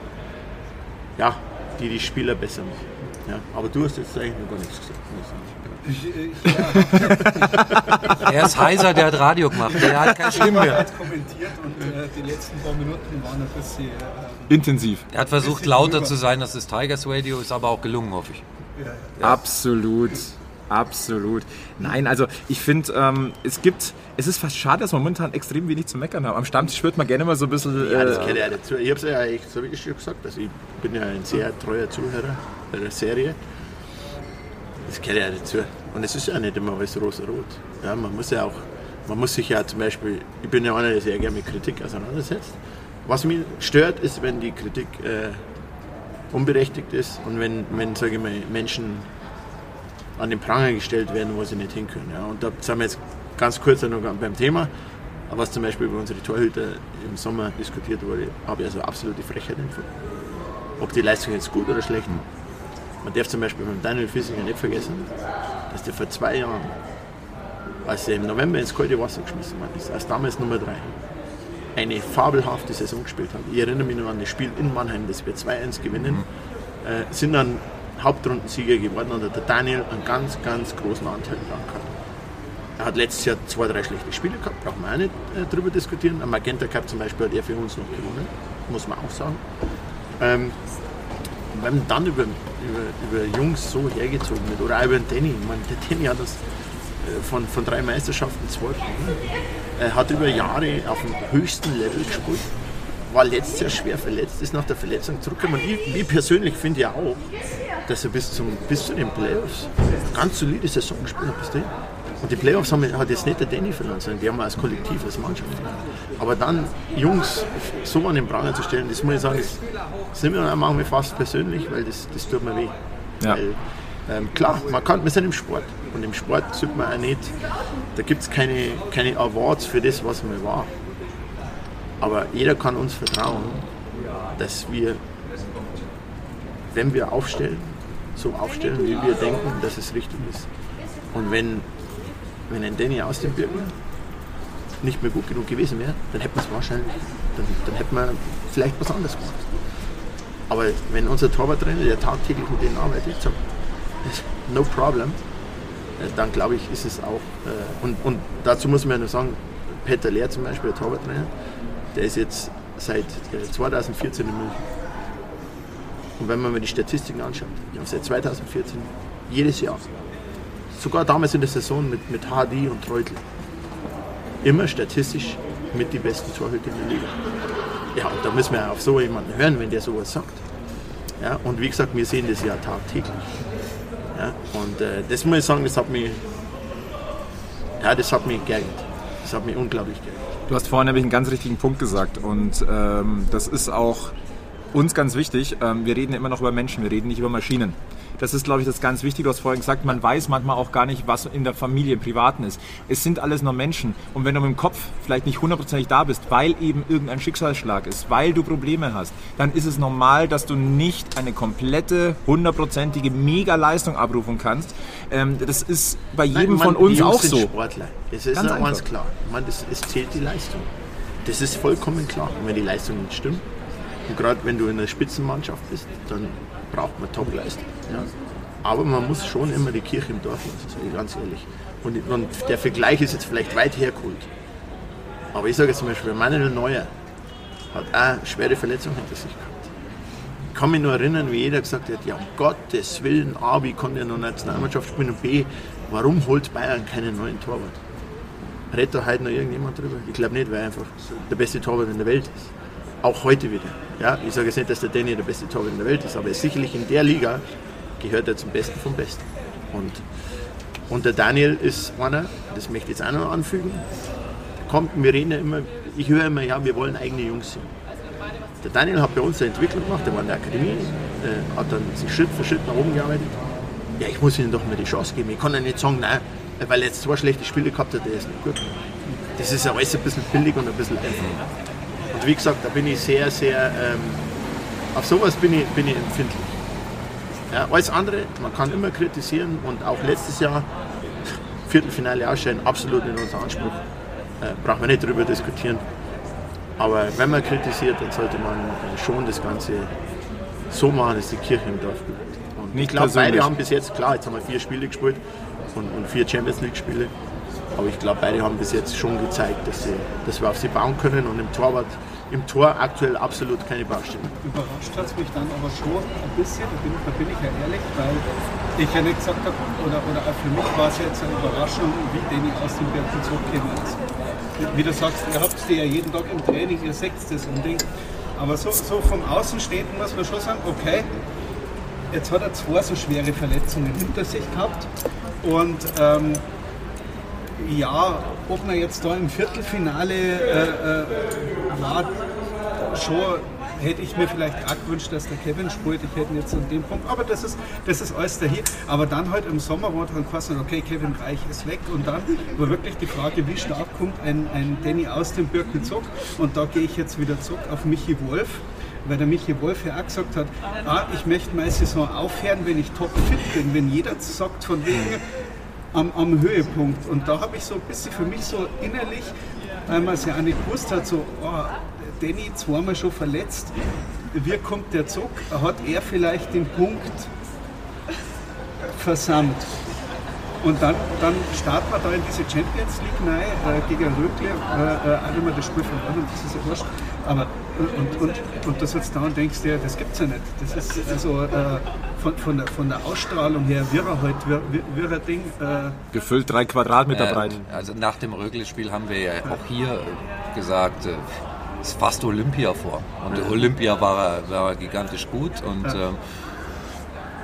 ja, die die Spieler besser machen. Ja, aber du hast jetzt eigentlich noch gar nichts gesagt. Er ist heiser, der hat Radio gemacht. Der hat keine Stimme mehr. hat kommentiert und äh, die letzten paar Minuten waren ein bisschen. Äh, Intensiv. Er hat versucht, lauter zu sein, das ist Tigers Radio, ist aber auch gelungen, hoffe ich. Absolut. Absolut. Nein, also ich finde, ähm, es gibt, es ist fast schade, dass wir momentan extrem wenig zu meckern haben. Am Stammtisch wird man gerne mal so ein bisschen. Ja, das äh, kenne ich ja dazu. Ich habe es ja echt so wie schon gesagt. Also ich bin ja ein sehr treuer Zuhörer der Serie. Das ich ja dazu. Und es ist ja nicht immer alles rosa-rot. Ja, man muss ja auch, man muss sich ja zum Beispiel, ich bin ja einer, der sehr gerne mit Kritik auseinandersetzt. Was mich stört, ist, wenn die Kritik äh, unberechtigt ist und wenn, wenn sage ich mal, Menschen an den Pranger gestellt werden, wo sie nicht hinkönnen. Ja. Und da sind wir jetzt ganz kurz noch beim Thema. Was zum Beispiel über unsere Torhüter im Sommer diskutiert wurde, habe ich also absolute Frechheit empfunden. Ob die Leistung jetzt gut oder schlecht war. Man darf zum Beispiel beim Daniel Fissinger nicht vergessen, dass der vor zwei Jahren, als er im November ins kalte Wasser geschmissen worden ist, als damals Nummer drei, eine fabelhafte Saison gespielt hat. Ich erinnere mich noch an das Spiel in Mannheim, das wir 2-1 gewinnen, äh, sind dann Hauptrundensieger geworden und hat der Daniel einen ganz, ganz großen Anteil daran gehabt. Er hat letztes Jahr zwei, drei schlechte Spiele gehabt, braucht man auch nicht äh, drüber diskutieren. Am Magenta Cup zum Beispiel hat er für uns noch gewonnen, muss man auch sagen. Ähm, wenn dann über, über, über Jungs so hergezogen wird, oder auch über den Danny, ich meine, der Danny hat das äh, von, von drei Meisterschaften gewonnen. Er hat über Jahre auf dem höchsten Level gespielt, war letztes Jahr schwer verletzt, ist nach der Verletzung zurückgekommen. Ich, ich persönlich finde ja auch, dass er bis, zum, bis zu den Playoffs ganz solide Saison gespielt hat bis dahin. Und die Playoffs haben, hat jetzt nicht der Danny verloren, sondern die haben wir als Kollektiv, als Mannschaft verloren. Aber dann Jungs so an den Pranger zu stellen, das muss ich sagen, das sind wir, machen wir fast persönlich, weil das, das tut mir weh. Ja. Weil, ähm, klar, man kann, wir sind im Sport. Und im Sport sieht man auch nicht, da gibt es keine, keine Awards für das, was man war. Aber jeder kann uns vertrauen, dass wir, wenn wir aufstellen, so aufstellen, wie wir denken, dass es richtig ist. Und wenn, wenn ein Danny aus dem Birken nicht mehr gut genug gewesen wäre, dann hätten wir es wahrscheinlich, dann, dann hätten wir vielleicht was anderes gemacht. Aber wenn unser Torwarttrainer, der tagtäglich mit denen arbeitet, sagt, no problem, äh, dann glaube ich, ist es auch. Äh, und, und dazu muss man ja nur sagen, Peter Lehr zum Beispiel, der Torwarttrainer, der ist jetzt seit äh, 2014 in München. Und wenn man mal die Statistiken anschaut, die haben seit 2014 jedes Jahr, sogar damals in der Saison mit, mit HD und Treutel, immer statistisch mit die besten Torhüter in der Liga. Ja, und da müssen wir auf so jemanden hören, wenn der sowas sagt. Ja, und wie gesagt, wir sehen das ja tagtäglich. Ja, und äh, das muss ich sagen, das hat mich, ja, das hat mich geärgert. Das hat mich unglaublich geärgert. Du hast vorhin nämlich einen ganz richtigen Punkt gesagt und ähm, das ist auch uns ganz wichtig. Ähm, wir reden immer noch über Menschen, wir reden nicht über Maschinen. Das ist, glaube ich, das ganz Wichtige. Hast vorhin gesagt, man weiß manchmal auch gar nicht, was in der Familie im Privaten ist. Es sind alles nur Menschen. Und wenn du mit dem Kopf vielleicht nicht hundertprozentig da bist, weil eben irgendein Schicksalsschlag ist, weil du Probleme hast, dann ist es normal, dass du nicht eine komplette, hundertprozentige Mega-Leistung abrufen kannst. Ähm, das ist bei jedem Nein, von man, die uns auch sind so. Sportler. Das ist Ganz ja ganz klar. Man, das, es zählt die Leistung. Das ist vollkommen klar. Und wenn die Leistung nicht stimmt, und gerade wenn du in einer Spitzenmannschaft bist, dann braucht man Top-Leistung. Ja. Aber man muss schon immer die Kirche im Dorf lassen, sage ich ganz ehrlich. Und, und der Vergleich ist jetzt vielleicht weit hergeholt. Aber ich sage jetzt zum Beispiel, Manuel Neuer hat auch schwere Verletzung hinter sich gehabt. Ich kann mich nur erinnern, wie jeder gesagt hat, ja um Gottes Willen, A, wie kann der noch Nationalmannschaft spielen und B, warum holt Bayern keinen neuen Torwart? Redet da heute noch irgendjemand drüber? Ich glaube nicht, weil er einfach der beste Torwart in der Welt ist. Auch heute wieder. Ja, ich sage jetzt nicht, dass der Danny der beste Torwart in der Welt ist, aber er sicherlich in der Liga gehört er zum Besten vom Besten. Und, und der Daniel ist einer, das möchte ich jetzt auch noch anfügen, kommt, wir reden ja immer, ich höre immer, ja, wir wollen eigene Jungs sein. Der Daniel hat bei uns eine Entwicklung gemacht, der war in der Akademie, äh, hat dann sich Schritt für Schritt nach oben gearbeitet. Ja, ich muss ihm doch mal die Chance geben. Ich kann ja nicht sagen, nein, weil er jetzt zwei schlechte Spiele gehabt hat, der ist nicht gut. Das ist ja alles ein bisschen billig und ein bisschen einfach. Und wie gesagt, da bin ich sehr, sehr, ähm, auf sowas bin ich, bin ich empfindlich. Ja, alles andere, man kann immer kritisieren und auch letztes Jahr Viertelfinale ausscheiden, absolut nicht unser Anspruch. Äh, brauchen wir nicht darüber diskutieren. Aber wenn man kritisiert, dann sollte man äh, schon das Ganze so machen, dass die Kirche im Dorf bleibt. Und Nicht ich glaube, beide haben bis jetzt, klar, jetzt haben wir vier Spiele gespielt und, und vier Champions League-Spiele. Aber ich glaube, beide haben bis jetzt schon gezeigt, dass, sie, dass wir auf sie bauen können und im Torwart, im Tor aktuell absolut keine Baustelle. Überrascht hat es mich dann aber schon ein bisschen, da bin, da bin ich ja ehrlich, weil ich ja nicht gesagt habe, oder, oder auch für mich war es jetzt eine Überraschung, wie Danny aus dem Berg zurückgekommen ist. Wie du sagst, ihr habt die ja jeden Tag im Training, ihr seht das und Ding. Aber so, so vom Außenstehenden muss man schon sagen, okay, jetzt hat er zwei so schwere Verletzungen hinter sich gehabt und ähm, ja, ob man jetzt da im Viertelfinale äh, äh, war, schon hätte ich mir vielleicht auch gewünscht, dass der Kevin spielt. Ich hätte ihn jetzt an dem Punkt, aber das ist, das ist alles dahin. Aber dann halt im Sommer war dann quasi, okay, Kevin Reich ist weg und dann war wirklich die Frage, wie stark kommt ein, ein Danny aus dem Birkenzug und da gehe ich jetzt wieder zurück auf Michi Wolf. Weil der Michi Wolf ja auch gesagt hat, ah, ich möchte meine Saison aufhören, wenn ich topfit bin. Wenn jeder sagt von wegen, am, am Höhepunkt. Und da habe ich so ein bisschen für mich so innerlich, weil man es ja auch nicht gewusst hat, so, oh, Danny zweimal schon verletzt, wie kommt der Zug? Hat er vielleicht den Punkt versammelt? Und dann, dann starten wir da in diese Champions League rein, äh, gegen Rögle, äh, äh, auch wenn wir das Spiel verloren das ist ja wurscht. Aber, und, und, und du sitzt da und denkst dir, das gibt's ja nicht. Das ist also äh, von, von, der, von der Ausstrahlung her wirrer halt, wir, wir, wirrer Ding. Äh, Gefüllt drei Quadratmeter Ähm, breit. also nach dem Rögle-Spiel haben wir ja auch hier äh, gesagt, äh, es ist fast Olympia vor. Und der Olympia war war gigantisch gut. Und ähm,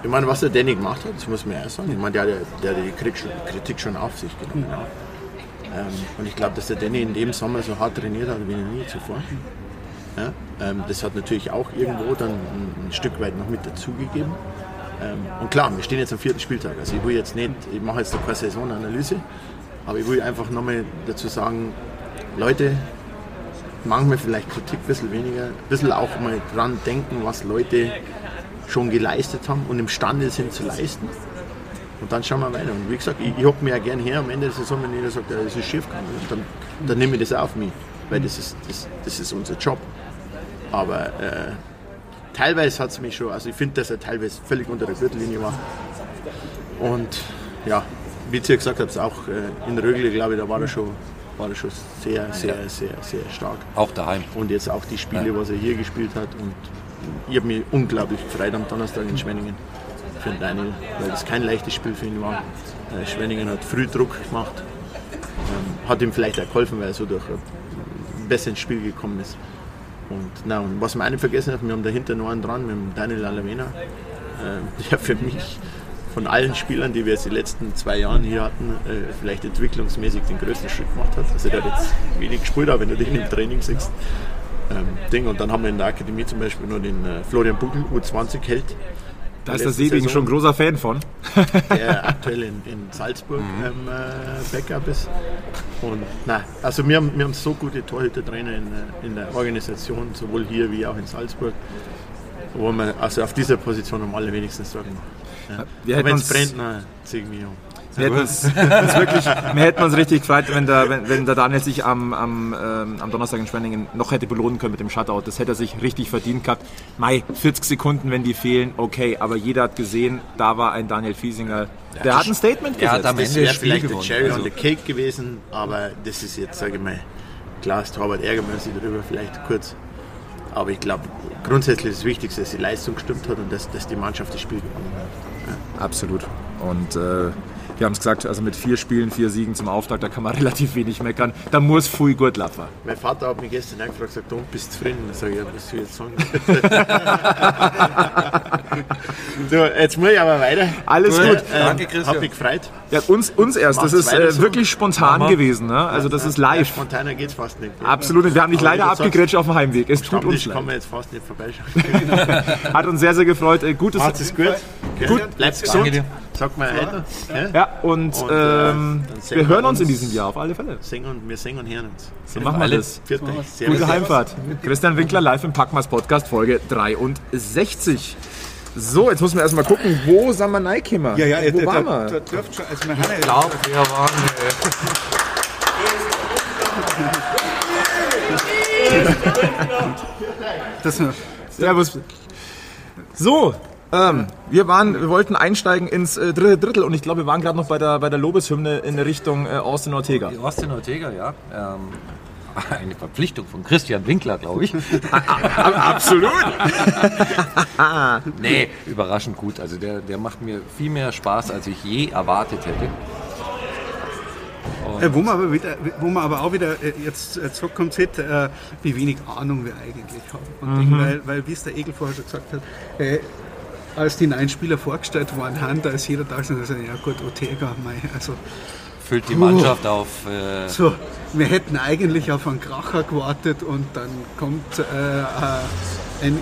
Ich meine, was der Danny gemacht hat, das muss man ja sagen. Ich meine, der, hat ja- der hat die Kritik schon, Kritik schon auf sich genommen. Ja. Ähm, und ich glaube, dass der Danny in dem Sommer so hart trainiert hat wie nie zuvor. Ja? Ähm, das hat natürlich auch irgendwo dann ein, ein Stück weit noch mit dazugegeben. Ähm, und klar, wir stehen jetzt am vierten Spieltag. Also ich will jetzt nicht, ich mache jetzt noch keine Saisonanalyse, aber ich will einfach nochmal dazu sagen, Leute, manchmal vielleicht Kritik ein bisschen weniger, ein bisschen auch mal dran denken, was Leute schon geleistet haben und imstande sind zu leisten. Und dann schauen wir weiter. Und wie gesagt, ich, ich hocke mir ja gern her am Ende der Saison, wenn jeder sagt, ja, das ist schief gegangen. Dann, dann nehme ich das auf mich, weil das ist, das, das ist unser Job. Aber äh, teilweise hat es mich schon, also ich finde, dass er teilweise völlig unter der Gürtellinie war. Und ja, wie ihr gesagt habt, auch äh, in Rögle, glaube ich, da war er schon, war er schon sehr, sehr, sehr, sehr stark. auch daheim. Und jetzt auch die Spiele, was er hier gespielt hat. Und ich habe mich unglaublich gefreut am Donnerstag in Schwenningen für den Daniel, weil das kein leichtes Spiel für ihn war. Äh, Schwenningen hat früh Druck gemacht, ähm, hat ihm vielleicht auch geholfen, weil er so durch ein besser ins Spiel gekommen ist. Und, na, und was wir auch nicht vergessen haben, wir haben dahinter noch einen dran, mit dem Daniel Alavena, äh, der für mich von allen Spielern, die wir jetzt die letzten zwei Jahre hier hatten, äh, vielleicht entwicklungsmäßig den größten Schritt gemacht hat. Also der hat jetzt wenig gespielt, aber wenn du den im Training siehst. Ähm, Ding. Und dann haben wir in der Akademie zum Beispiel noch den äh, Florian Bugel, U20 hält. Da ist der Sebing Saison. schon großer Fan von. der aktuell in, in Salzburg ähm, äh, Backup ist. Und nein, also wir haben, wir haben so gute Torhüter-Trainer in, äh, in der Organisation, sowohl hier wie auch in Salzburg, wo man also auf dieser Position am allerwenigsten Sorgen macht. Ja. Wir hätten wenn es uns- brennt, na, zieh mich um. Wir hätten uns, uns wirklich, wir hätten uns richtig gefreut, wenn der, wenn, wenn der Daniel sich am, am, ähm, am Donnerstag in Schwenningen noch hätte belohnen können mit dem Shutout. Das hätte er sich richtig verdient gehabt. Mai, 40 Sekunden, wenn die fehlen, okay, aber jeder hat gesehen, da war ein Daniel Fiesinger. Der hat ein Statement Er hat gesetzt. am Das Ende wäre das Spiel vielleicht der. Cherry Also- on the Cake gewesen, aber das ist jetzt, sage ich mal, klar, das Torwart sich darüber vielleicht kurz. Aber ich glaube, grundsätzlich das Wichtigste, dass die Leistung gestimmt hat und dass, dass die Mannschaft das Spiel gewonnen hat. Absolut. Und äh, wir haben es gesagt, also mit vier Spielen, vier Siegen zum Auftakt, da kann man relativ wenig meckern. Da muss viel gut laufen. Mein Vater hat mich gestern angefragt, gesagt, du bist zufrieden? Dann sage ich, ja, was soll ich jetzt sagen? so, jetzt muss ich aber weiter. Alles Gut, gut. ähm, Danke, Christian. Hab mich gefreut. Ja, uns, uns erst. Das ist äh, wirklich spontan Mama. gewesen. Ne? Also das ist Ja, live. spontaner geht's fast nicht. Absolut. Wir haben dich Aber leider abgegrätscht auf dem Heimweg. Es tut uns leid. kann man jetzt fast nicht vorbeischauen. Hat uns sehr, sehr gefreut. Äh, Gutes. Macht es gut. Gut. Bleibt gesund. Sagt mal weiter. Ja? Ja, und, Und, ähm, äh, wir hören wir uns in uns. diesem Jahr auf alle Fälle. Singen und, wir singen und hören uns. So machen wir das. Viert euch. Gute Heimfahrt. Christian Winkler live im Packmas Podcast Folge 63. So, jetzt müssen wir erstmal gucken, wo sind wir reingekommen? ja, ja, wo da, waren da, wir? da dürft schon, also wir haben ja, Ich glaube, wir waren. Äh, das, Servus. So, Ähm, wir waren, wir wollten einsteigen ins äh, dritte Drittel und ich glaube, wir waren gerade noch bei der, bei der Lobeshymne in Richtung äh, Austin Ortega. Die Austin Ortega, ja. Ähm, eine Verpflichtung von Christian Winkler, glaube ich. Absolut. nee, überraschend gut. Also der, der macht mir viel mehr Spaß, als ich je erwartet hätte. Äh, wo, man aber wieder, wo man aber auch wieder äh, jetzt äh, zurückkommt, sieht, äh, wie wenig Ahnung wir eigentlich haben. Und Mhm. denken, weil, weil, wie es der Egel vorher schon gesagt hat, als die neun Spieler vorgestellt waren, haben, da ist jeder da und sagt, ja gut, Ortega, mei, also Füllt die Mannschaft auf. Äh, so, wir hätten eigentlich auf einen Kracher gewartet und dann kommt äh, äh, ein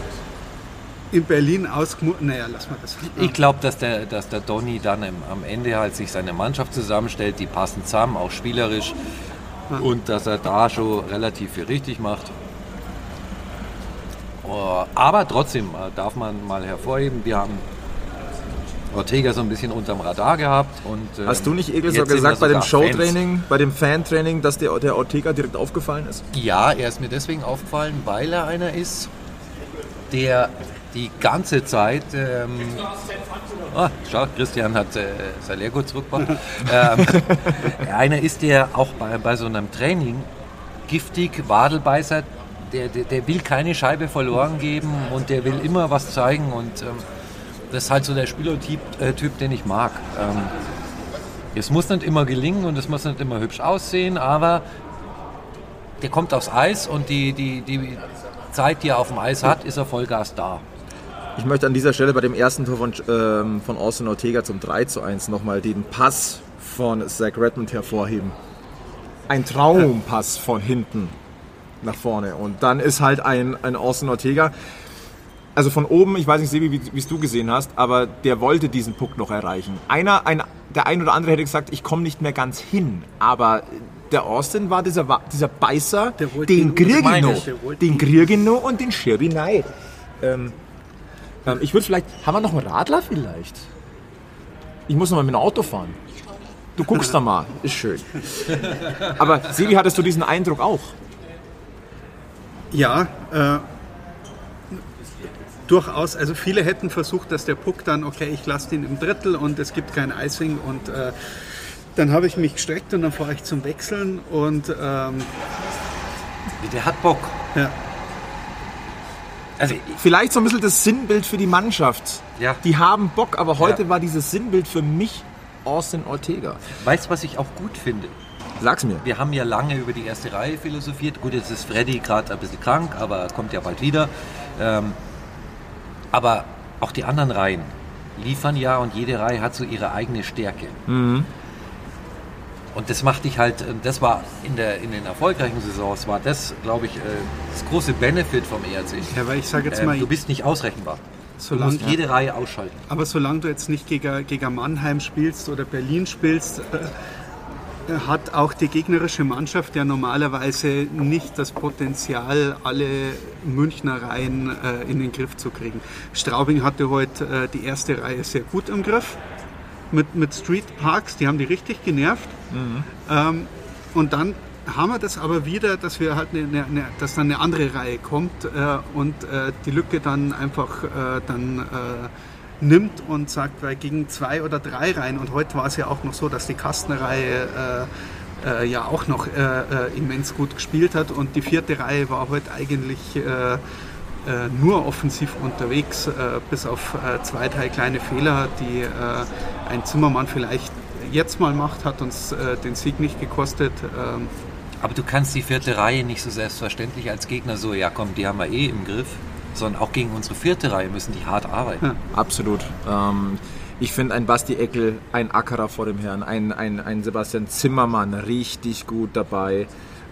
in Berlin ausgemut. Naja, lass mal das. Ich glaube, dass der, dass der Donny dann im, am Ende halt sich seine Mannschaft zusammenstellt, die passen zusammen, auch spielerisch. Und dass er da schon relativ viel richtig macht. Oh, Aber trotzdem äh, darf man mal hervorheben, wir haben Ortega so ein bisschen unterm Radar gehabt. Und, ähm, Hast du nicht, Egel, so gesagt bei dem Showtraining, bei dem Fantraining, dass der, der Ortega direkt aufgefallen ist? Ja, er ist mir deswegen aufgefallen, weil er einer ist, der die ganze Zeit. Ähm, oh, schau, Christian hat äh, sein Lehrgut zurückgebracht. ähm, einer ist, der auch bei, bei so einem Training giftig, Wadelbeißer, der, der, der will keine Scheibe verloren geben und der will immer was zeigen und ähm, das ist halt so der Spielertyp, äh, typ, den ich mag. Ähm, es muss nicht immer gelingen und es muss nicht immer hübsch aussehen, aber der kommt aufs Eis und die, die, die Zeit, die er auf dem Eis hat, ist er Vollgas da. Ich möchte an dieser Stelle bei dem ersten Tor von, ähm, von Austin Ortega zum 3 zu 1 nochmal den Pass von Zach Redmond hervorheben. Ein Traumpass von hinten nach vorne. Und dann ist halt ein, ein Austin Ortega, also von oben, ich weiß nicht, Sebi, wie es du gesehen hast, aber der wollte diesen Puck noch erreichen. Einer, ein, der ein oder andere hätte gesagt, ich komme nicht mehr ganz hin, aber der Austin war dieser, dieser Beißer, den wollte Den noch und den rein. Ähm, ähm, ich würde vielleicht, haben wir noch einen Radler vielleicht? Ich muss noch mal mit dem Auto fahren. Du guckst da mal, ist schön. Aber Sebi, hattest du diesen Eindruck auch? Ja, äh, durchaus. Also viele hätten versucht, dass der Puck dann, okay, ich lasse den im Drittel und es gibt kein Icing und äh, dann habe ich mich gestreckt und dann fahre ich zum Wechseln und ähm, Der hat Bock. ja, Also ich- Vielleicht so ein bisschen das Sinnbild für die Mannschaft. Ja. Die haben Bock, aber heute Ja. war dieses Sinnbild für mich Austin Ortega. weißt du, was ich auch gut finde? Sag's mir. Wir haben ja lange über die erste Reihe philosophiert. Gut, jetzt ist Freddy gerade ein bisschen krank, aber kommt ja bald wieder. Ähm, aber auch die anderen Reihen liefern ja und jede Reihe hat so ihre eigene Stärke. Und das macht dich halt, äh, das war in, der, in den erfolgreichen Saisons, war das, glaube ich, äh, das große Benefit vom ERC. ja weil ich sage jetzt Ähm, mal, du bist nicht ausrechenbar. Du solange, musst jede Reihe ausschalten. aber solange du jetzt nicht gegen, gegen Mannheim spielst oder Berlin spielst, äh, hat auch die gegnerische Mannschaft ja normalerweise nicht das Potenzial, alle Münchner Reihen äh, in den Griff zu kriegen. Straubing hatte heute äh, die erste Reihe sehr gut im Griff mit, mit Street Parks, die haben die richtig genervt. Ähm, und dann haben wir das aber wieder, dass wir halt eine, eine, dass dann eine andere Reihe kommt äh, und äh, die Lücke dann einfach äh, dann äh, nimmt und sagt, weil gegen zwei oder drei Reihen und heute war es ja auch noch so, dass die Kastenreihe äh, äh, ja auch noch äh, äh, immens gut gespielt hat. Und die vierte Reihe war heute eigentlich äh, äh, nur offensiv unterwegs, bis auf zwei, drei kleine Fehler, die ein Zimmermann vielleicht jetzt mal macht, hat uns den Sieg nicht gekostet. Ähm, Aber du kannst die vierte Reihe nicht so selbstverständlich als Gegner so, ja komm, die haben wir eh im Griff, sondern auch gegen unsere vierte Reihe müssen die hart arbeiten. Absolut. Ähm, ich finde ein Basti Eckel, ein Ackerer vor dem Herrn, ein, ein, ein Sebastian Zimmermann richtig gut dabei.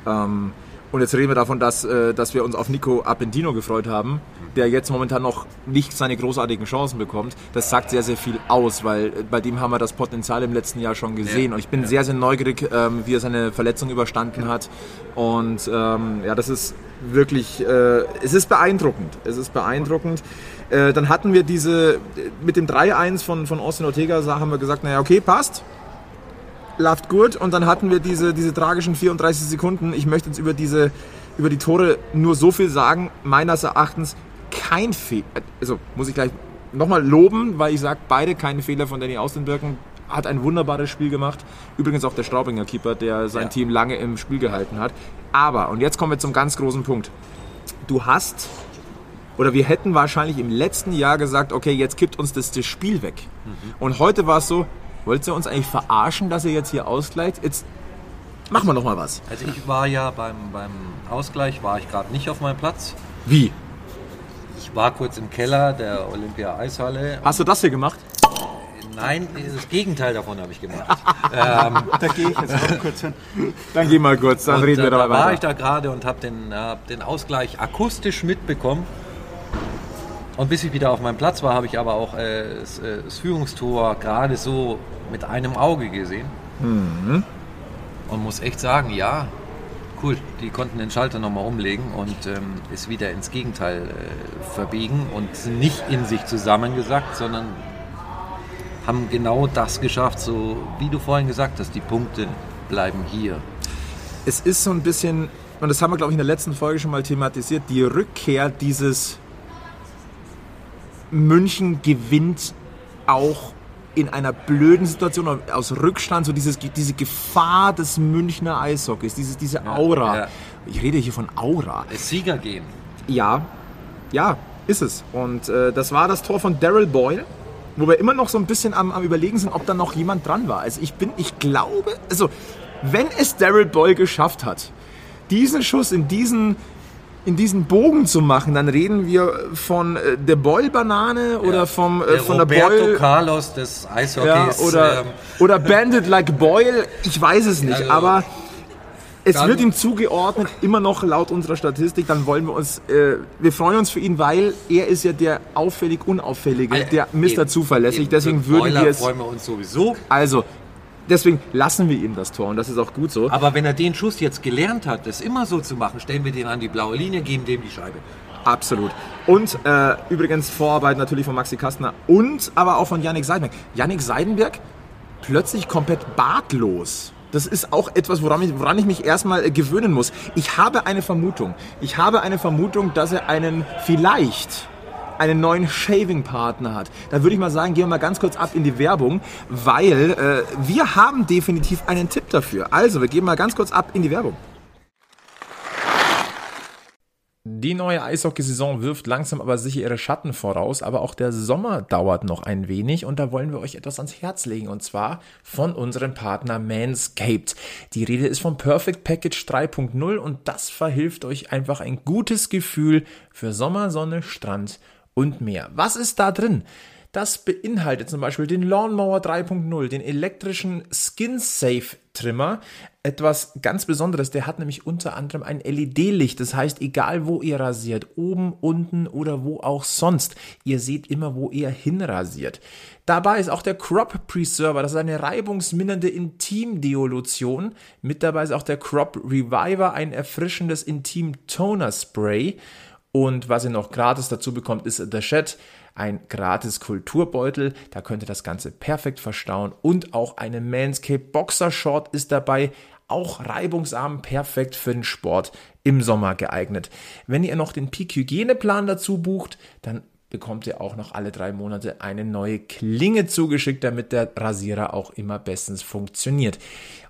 Ähm, und jetzt reden wir davon, dass, äh, dass wir uns auf Nico Appendino gefreut haben, der jetzt momentan noch nicht seine großartigen Chancen bekommt. Das sagt sehr, sehr viel aus, weil äh, bei dem haben wir das Potenzial im letzten Jahr schon gesehen. Und ich bin sehr, sehr neugierig, ähm, wie er seine Verletzung überstanden hat. Und ähm, ja, das ist wirklich, äh, es ist beeindruckend. Es ist beeindruckend. Äh, dann hatten wir diese, mit dem 3-1 von, von Austin Ortega, haben wir gesagt, naja, okay, passt. Läuft gut. Und dann hatten wir diese, diese tragischen 34 Sekunden. Ich möchte jetzt über diese, über die Tore nur so viel sagen. Meines Erachtens kein Fehler, also muss ich gleich nochmal loben, weil ich sage, beide keine Fehler von Danny Austenbirken. Hat ein wunderbares Spiel gemacht. Übrigens auch der Straubinger Keeper, der sein Ja. Team lange im Spiel gehalten hat. Aber, und jetzt kommen wir zum ganz großen Punkt. Du hast, oder wir hätten wahrscheinlich im letzten Jahr gesagt, okay, jetzt kippt uns das, das Spiel weg. Und heute war es so, wollt ihr uns eigentlich verarschen, dass ihr jetzt hier ausgleicht? Jetzt machen wir noch mal was. Also ich war ja beim, beim Ausgleich, war ich gerade nicht auf meinem Platz. Wie? Ich war kurz im Keller der Olympia Eishalle. Hast du das hier gemacht? Nein, das Gegenteil davon habe ich gemacht. Da gehe ich jetzt auch kurz hin. Dann geh mal kurz, dann Und, reden wir äh, da dabei war weiter. ich da gerade und habe den, äh, hab den Ausgleich akustisch mitbekommen. Und bis ich wieder auf meinem Platz war, habe ich aber auch äh, das, äh, das Führungstor gerade so mit einem Auge gesehen. Mhm. Und muss echt sagen, ja, cool, die konnten den Schalter nochmal umlegen und ähm, es wieder ins Gegenteil äh, verbiegen und nicht in sich zusammengesackt, sondern haben genau das geschafft, so wie du vorhin gesagt hast, die Punkte bleiben hier. es ist so ein bisschen, und das haben wir, glaube ich, in der letzten Folge schon mal thematisiert, die Rückkehr dieses München gewinnt auch in einer blöden Situation aus Rückstand, so dieses, diese Gefahr des Münchner Eishockeys, dieses, diese Aura. ja. Ich rede hier von Aura. Es Sieger gehen. Ja, ja, ist es. Und äh, das war das Tor von Daryl Boyle, wo wir immer noch so ein bisschen am, am überlegen sind, ob da noch jemand dran war. Also ich bin, ich glaube, also wenn es Daryl Boyle geschafft hat, diesen Schuss in diesen in diesen Bogen zu machen, dann reden wir von äh, der Boyle-Banane oder Ja. vom, äh, Der von der Roberto Boyle... Carlos des Ja, Eishockeys. oder, ähm, oder Bandit like Boyle, ich weiß es nicht, Also, aber es wird ihm zugeordnet, immer noch laut unserer Statistik, dann wollen wir uns, äh, wir freuen uns für ihn, weil er ist ja der auffällig Unauffällige, der Mr. eben, Zuverlässig, eben. deswegen würden wir es, freuen wir uns sowieso. also, deswegen lassen wir ihm das Tor und das ist auch gut so. Aber wenn er den Schuss jetzt gelernt hat, das immer so zu machen, stellen wir den an die blaue Linie, geben dem die Scheibe. Absolut. Und äh, übrigens Vorarbeit natürlich von Maxi Kastner und aber auch von Yannick Seidenberg. Yannick Seidenberg plötzlich komplett bartlos. Das ist auch etwas, woran ich, woran ich mich erstmal äh, gewöhnen muss. Ich habe eine Vermutung. Ich habe eine Vermutung, dass er einen vielleicht einen neuen Shaving-Partner hat. Da würde ich mal sagen, gehen wir mal ganz kurz ab in die Werbung, weil äh, wir haben definitiv einen Tipp dafür. Also, wir gehen mal ganz kurz ab in die Werbung. Die neue Eishockeysaison wirft langsam aber sicher ihre Schatten voraus, aber auch der Sommer dauert noch ein wenig und da wollen wir euch etwas ans Herz legen und zwar von unserem Partner Manscaped. Die Rede ist vom Perfect Package 3.0 und das verhilft euch einfach ein gutes Gefühl für Sommer, Sonne, Strand und mehr. Was ist da drin? Das beinhaltet zum Beispiel den Lawnmower 3.0, den elektrischen Skin Safe Trimmer. Etwas ganz Besonderes, der hat nämlich unter anderem ein LED-Licht. Das heißt, egal wo ihr rasiert, oben, unten oder wo auch sonst, ihr seht immer, wo ihr hinrasiert. Dabei ist auch der Crop Preserver, das ist eine reibungsmindernde Intim-Deolution. Mit dabei ist auch der Crop Reviver, ein erfrischendes Intim-Toner-Spray. Und was ihr noch gratis dazu bekommt, ist The Shed, ein gratis Kulturbeutel. Da könnt ihr das Ganze perfekt verstauen. Und auch eine Manscaped Boxer Short ist dabei. Auch reibungsarm, perfekt für den Sport im Sommer geeignet. Wenn ihr noch den Peak Hygieneplan dazu bucht, dann bekommt ihr auch noch alle drei Monate eine neue Klinge zugeschickt, damit der Rasierer auch immer bestens funktioniert.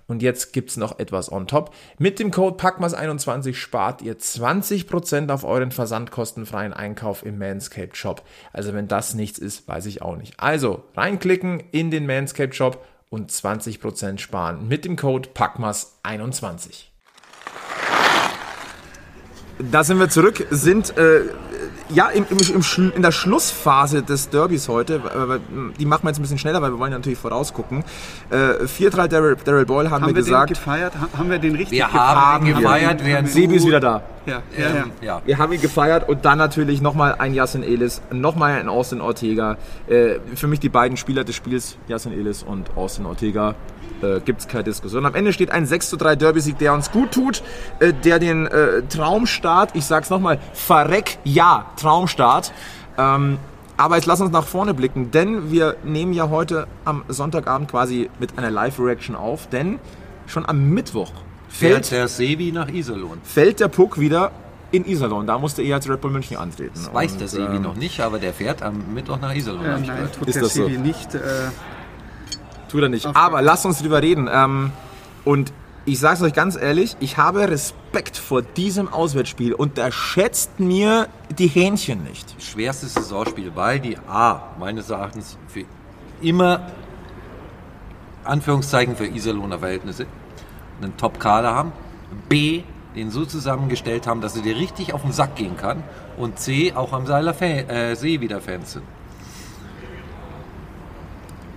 Und jetzt gibt's noch etwas on top. Mit dem Code PACMAS21 spart ihr 20% auf euren versandkostenfreien Einkauf im Manscaped Shop. Also wenn das nichts ist, weiß ich auch nicht. Also reinklicken in den Manscaped Shop und 20% sparen mit dem Code PACMAS21. Da sind wir zurück, sind äh, ja im, im, im, Schl- in der Schlussphase des Derbys heute. äh, Die machen wir jetzt ein bisschen schneller, weil wir wollen ja natürlich vorausgucken. Äh, 4-3 Daryl, Daryl Boyle haben, Haben wir wir den gesagt. gefeiert? Ha- Haben wir den richtig Wir gefeiert? haben wir. gefeiert, während Sebi ist wieder da. Ja, ja, ja. Ähm, ja. Wir haben ihn gefeiert und dann natürlich nochmal ein Yassin Elis, nochmal ein Austin Ortega. Äh, für mich die beiden Spieler des Spiels, Yassin Elis und Austin Ortega, äh, gibt es keine Diskussion. Am Ende steht ein 6 zu 3 Derby-Sieg, der uns gut tut, äh, der den äh, Traumstart, ich sag's nochmal, verreck, ja, Traumstart. Ähm, aber jetzt lass uns nach vorne blicken, denn wir nehmen ja heute am Sonntagabend quasi mit einer Live-Reaction auf, denn schon am Mittwoch Fährt fällt der Sebi nach Iserlohn. fällt der Puck wieder in Iserlohn. Da musste er als Red Bull München antreten. Das weiß Und, der Sebi ähm, noch nicht, aber der fährt am Mittwoch nach Iserlohn. Äh, nein, tut Ist der das so? Nicht. Äh, Tut er nicht. Aber lasst uns drüber reden. Ähm, und ich sage es euch ganz ehrlich, ich habe Respekt vor diesem Auswärtsspiel und da schätzt mir die Hähnchen nicht. schwerstes Saisonspiel, weil die A, meines Erachtens, für immer, Anführungszeichen für Iserlohner Verhältnisse, einen Top-Kader haben. B, den so zusammengestellt haben, dass er dir richtig auf den Sack gehen kann. Und C, auch am Seiler Fan, äh, See wieder Fans sind.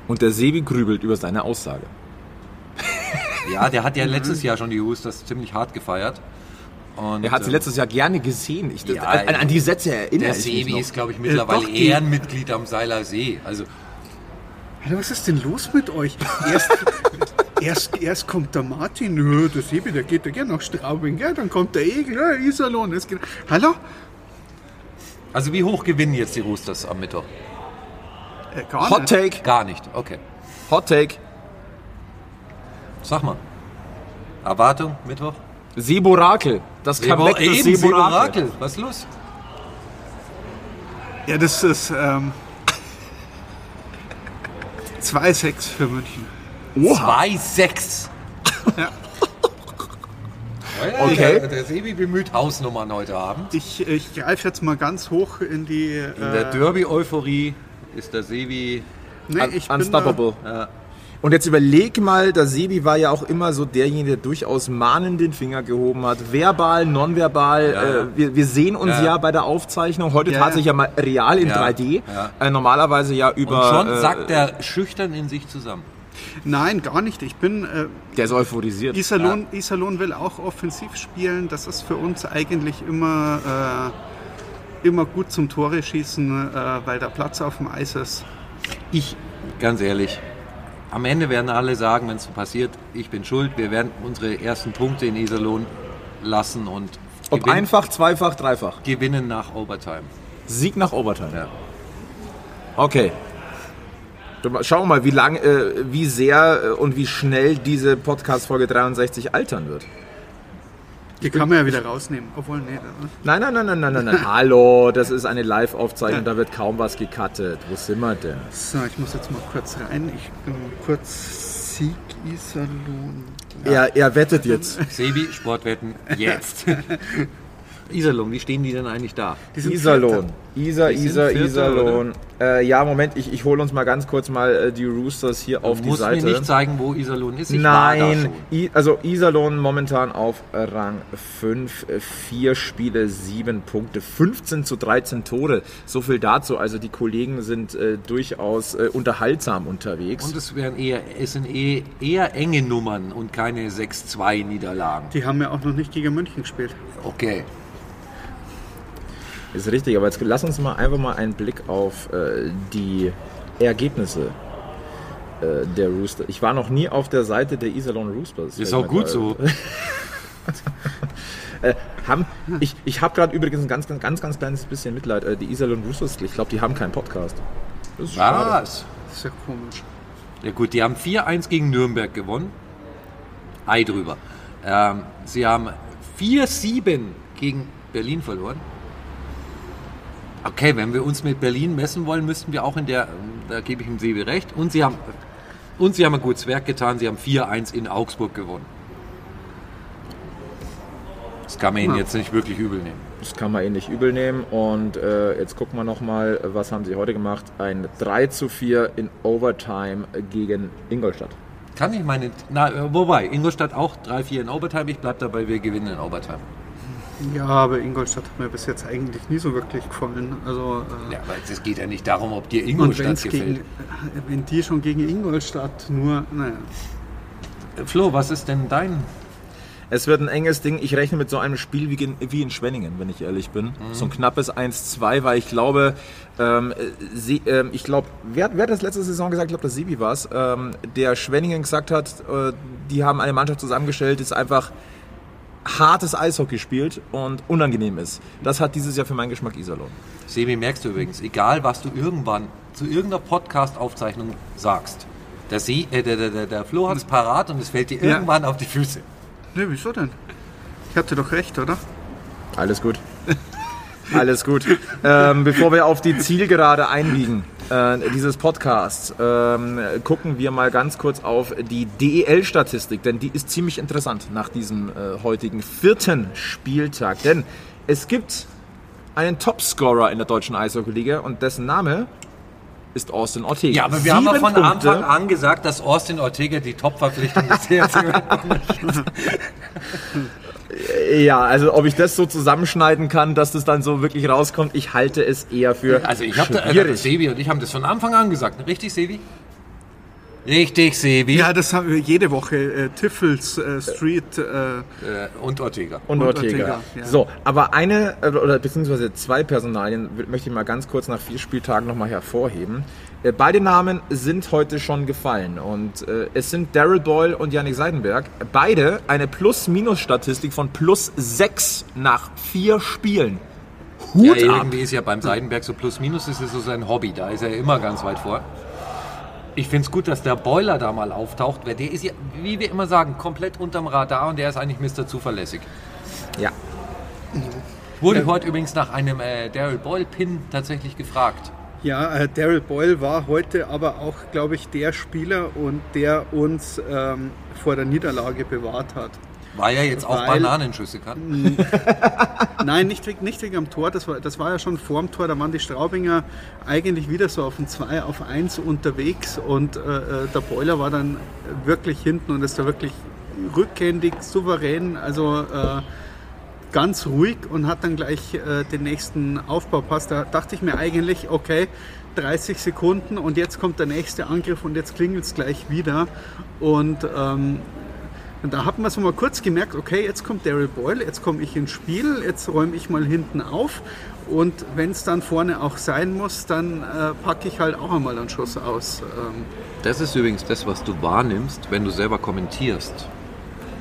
Und der Sebi grübelt über seine Aussage. Ja, der hat ja letztes Jahr schon die Roosters ziemlich hart gefeiert. Und, Er hat sie ähm, letztes Jahr gerne gesehen. Ich, Ja, an, an die Sätze erinnere Der ich mich Sebi noch. ist, glaube ich, mittlerweile doch, Ehrenmitglied am Seiler See. Also Alter, was ist denn los mit euch? Erst, erst, erst kommt der Martin, nö, der Sebi, der geht ja gerne nach Straubing, gell? dann kommt der Egel, ja, Iserlohn. Geht. Hallo? Also wie hoch gewinnen jetzt die Roosters am Mittwoch? Äh, gar Hot nicht. Take, Gar nicht. Okay. Hot Take. Sag mal. Erwartung, Mittwoch? Seborakel. Das Comeback des Eben, Seborakel. Seborakel. Was ist los? Ja, das ist ähm, 2-6 für München. 2-6. Ja. Okay. Der, der Sebi bemüht Hausnummern heute Abend. Ich, ich greife jetzt mal ganz hoch in die. In der Äh, Derby-Euphorie ist der Sebi... nee, Un ich bin unstoppable. Ja, Und jetzt überleg mal, der Sebi war ja auch immer so derjenige, der durchaus mahnend den Finger gehoben hat. Verbal, nonverbal. Ja, ja. Äh, wir, wir sehen uns ja. Ja. bei der Aufzeichnung. Heute Ja, tatsächlich ja mal real in Ja, 3D. ja. Äh, normalerweise ja Und über. schon äh, sackt er schüchtern in sich zusammen. Nein, gar nicht. Ich bin. Äh, Der ist euphorisiert. Iserlohn, Iserlohn will auch offensiv spielen. Das ist für uns eigentlich immer, äh, immer gut zum Tore schießen, äh, weil der Platz auf dem Eis ist. Ich, ganz ehrlich, am Ende werden alle sagen, wenn es so passiert, ich bin schuld, wir werden unsere ersten Punkte in Iserlohn lassen und Ob gewinnen, einfach, zweifach, dreifach. gewinnen nach Overtime. Sieg nach Overtime. Ja. Okay. Schauen wir mal, wie lang, äh, wie sehr äh, und wie schnell diese Podcast-Folge 63 altern wird. Die kann man ja wieder rausnehmen. Obwohl, nee. ne? Nein, nein, nein, nein, nein, nein, nein. Hallo, das ist eine Live-Aufzeichnung, da wird kaum was gecuttet. Wo sind wir denn? So, ich muss jetzt mal kurz rein. Ich bin mal kurz Sieg Iserlohn. Er, er wettet jetzt. Sebi, Sportwetten, jetzt. Iserlohn, wie stehen die denn eigentlich da? Die sind Iserlohn. Isar, Die Isar, Iserlohn. Äh, ja, Moment, ich, ich hole uns mal ganz kurz mal äh, die Roosters hier auf Du die musst Seite. mir nicht zeigen, wo Iserlohn ist. Ich war da Nein, schon. I, also Iserlohn momentan auf Rang 5, 4 Spiele, 7 Punkte, 15 zu 13 Tore. So viel dazu. Also die Kollegen sind äh, durchaus äh, unterhaltsam unterwegs. Und es, wären eher, es sind eh, eher enge Nummern und keine 6-2-Niederlagen. Die haben ja auch noch nicht gegen München gespielt. Okay. Ist richtig, aber jetzt lass uns mal einfach mal einen Blick auf äh, die Ergebnisse äh, der Rooster. Ich war noch nie auf der Seite der Iserlohn Roosters. Ist auch gut gerade- so. Äh, haben, ich ich habe gerade übrigens ein ganz, ganz, ganz, ganz kleines bisschen Mitleid. Äh, die Iserlohn Roosters, ich glaube, die haben keinen Podcast. Das ist schade. Was? Das ist ja komisch. Ja gut, die haben 4-1 gegen Nürnberg gewonnen. Ei drüber. Ähm, sie haben 4-7 gegen Berlin verloren. Okay, wenn wir uns mit Berlin messen wollen, müssten wir auch in der, da gebe ich dem Sebi recht, und sie haben, und sie haben ein gutes Werk getan, sie haben 4-1 in Augsburg gewonnen. Das kann man ihnen jetzt nicht wirklich übel nehmen. Das kann man ihnen nicht übel nehmen. Und äh, jetzt gucken wir nochmal, was haben sie heute gemacht? Ein 3 zu 4 in Overtime gegen Ingolstadt. Kann ich meine, na, äh, wobei, Ingolstadt auch 3-4 in Overtime, ich bleibe dabei, wir gewinnen in Overtime. Ja, aber Ingolstadt hat mir bis jetzt eigentlich nie so wirklich gefallen. Also, äh, Ja, aber es geht ja nicht darum, ob dir Ingolstadt gefällt. gegen, wenn die schon gegen Ingolstadt nur, naja. Flo, was ist denn dein Es wird ein enges Ding. Ich rechne mit so einem Spiel wie in, wie in Schwenningen, wenn ich ehrlich bin. So ein knappes 1-2, weil ich glaube, ähm, sie, ähm, ich glaube, wer, wer hat das letzte Saison gesagt? Ich glaube, das Sibi war es, ähm, der Schwenningen gesagt hat, äh, die haben eine Mannschaft zusammengestellt, die ist einfach hartes Eishockey spielt und unangenehm ist. Das hat dieses Jahr für meinen Geschmack Iserlohn. Sebi, merkst du übrigens, egal was du irgendwann zu irgendeiner Podcast-Aufzeichnung sagst, der, Sie, äh, der, der, der, der Flo hat es parat und es fällt dir Ja. irgendwann auf die Füße. Ne, wieso denn? Ich hatte doch recht, oder? Alles gut. Alles gut. Ähm, bevor wir auf die Zielgerade einbiegen, äh, dieses Podcasts, ähm, gucken wir mal ganz kurz auf die DEL-Statistik, denn die ist ziemlich interessant nach diesem äh, heutigen vierten Spieltag. Denn es gibt einen Topscorer in der deutschen Eishockey-Liga und dessen Name ist Austin Ortega. Ja, aber wir haben ja Sieben von Punkte. Anfang an gesagt, dass Austin Ortega die Top-Verpflichtung ist. Ja, also ob ich das so zusammenschneiden kann, dass das dann so wirklich rauskommt, ich halte es eher für Also ich habe äh. Sebi und ich haben das von Anfang an gesagt. Richtig, Sebi? Richtig, Sebi. Ja, das haben wir jede Woche. Äh, Tiffels äh, Street. Äh, Äh, und Ortega. und Und Ortega. Ortega, ja. So, aber eine äh, oder beziehungsweise zwei Personalien möchte ich mal ganz kurz nach vier Spieltagen nochmal hervorheben. Äh, Beide Namen sind heute schon gefallen und äh, es sind Daryl Boyle und Yannick Seidenberg. Beide eine Plus-Minus-Statistik von plus sechs nach vier Spielen. Ja, Hut ab! irgendwie ist ja beim Seidenberg so plus minus ist ja so sein Hobby. Da ist er immer ganz weit vor. Ich finde es gut, dass der Boiler da mal auftaucht, weil der ist ja, wie wir immer sagen, komplett unterm Radar und der ist eigentlich Mr. Zuverlässig. Ja, Wurde heute übrigens nach einem äh, Daryl Boyle-Pin tatsächlich gefragt. Ja, äh, Daryl Boyle war heute aber auch, glaube ich, der Spieler und der uns ähm, vor der Niederlage bewahrt hat. War ja jetzt auch Weil- Bananenschüsse kann. Nein, nicht, wegen- nicht wegen am Tor, das war, das war ja schon vor dem Tor, da waren die Straubinger eigentlich wieder so auf ein 2 auf 1 unterwegs und äh, äh, der Boiler war dann wirklich hinten und ist da wirklich rückhändig, souverän, also äh, ganz ruhig und hat dann gleich äh, den nächsten Aufbaupass. Da dachte ich mir eigentlich, okay, 30 Sekunden und jetzt kommt der nächste Angriff und jetzt klingelt es gleich wieder und ähm, und da hat man so mal kurz gemerkt, okay, jetzt kommt Daryl Boyle, jetzt komme ich ins Spiel, jetzt räume ich mal hinten auf. Und wenn es dann vorne auch sein muss, dann äh, packe ich halt auch einmal einen Schuss aus. Ähm, Das ist übrigens das, was du wahrnimmst, wenn du selber kommentierst.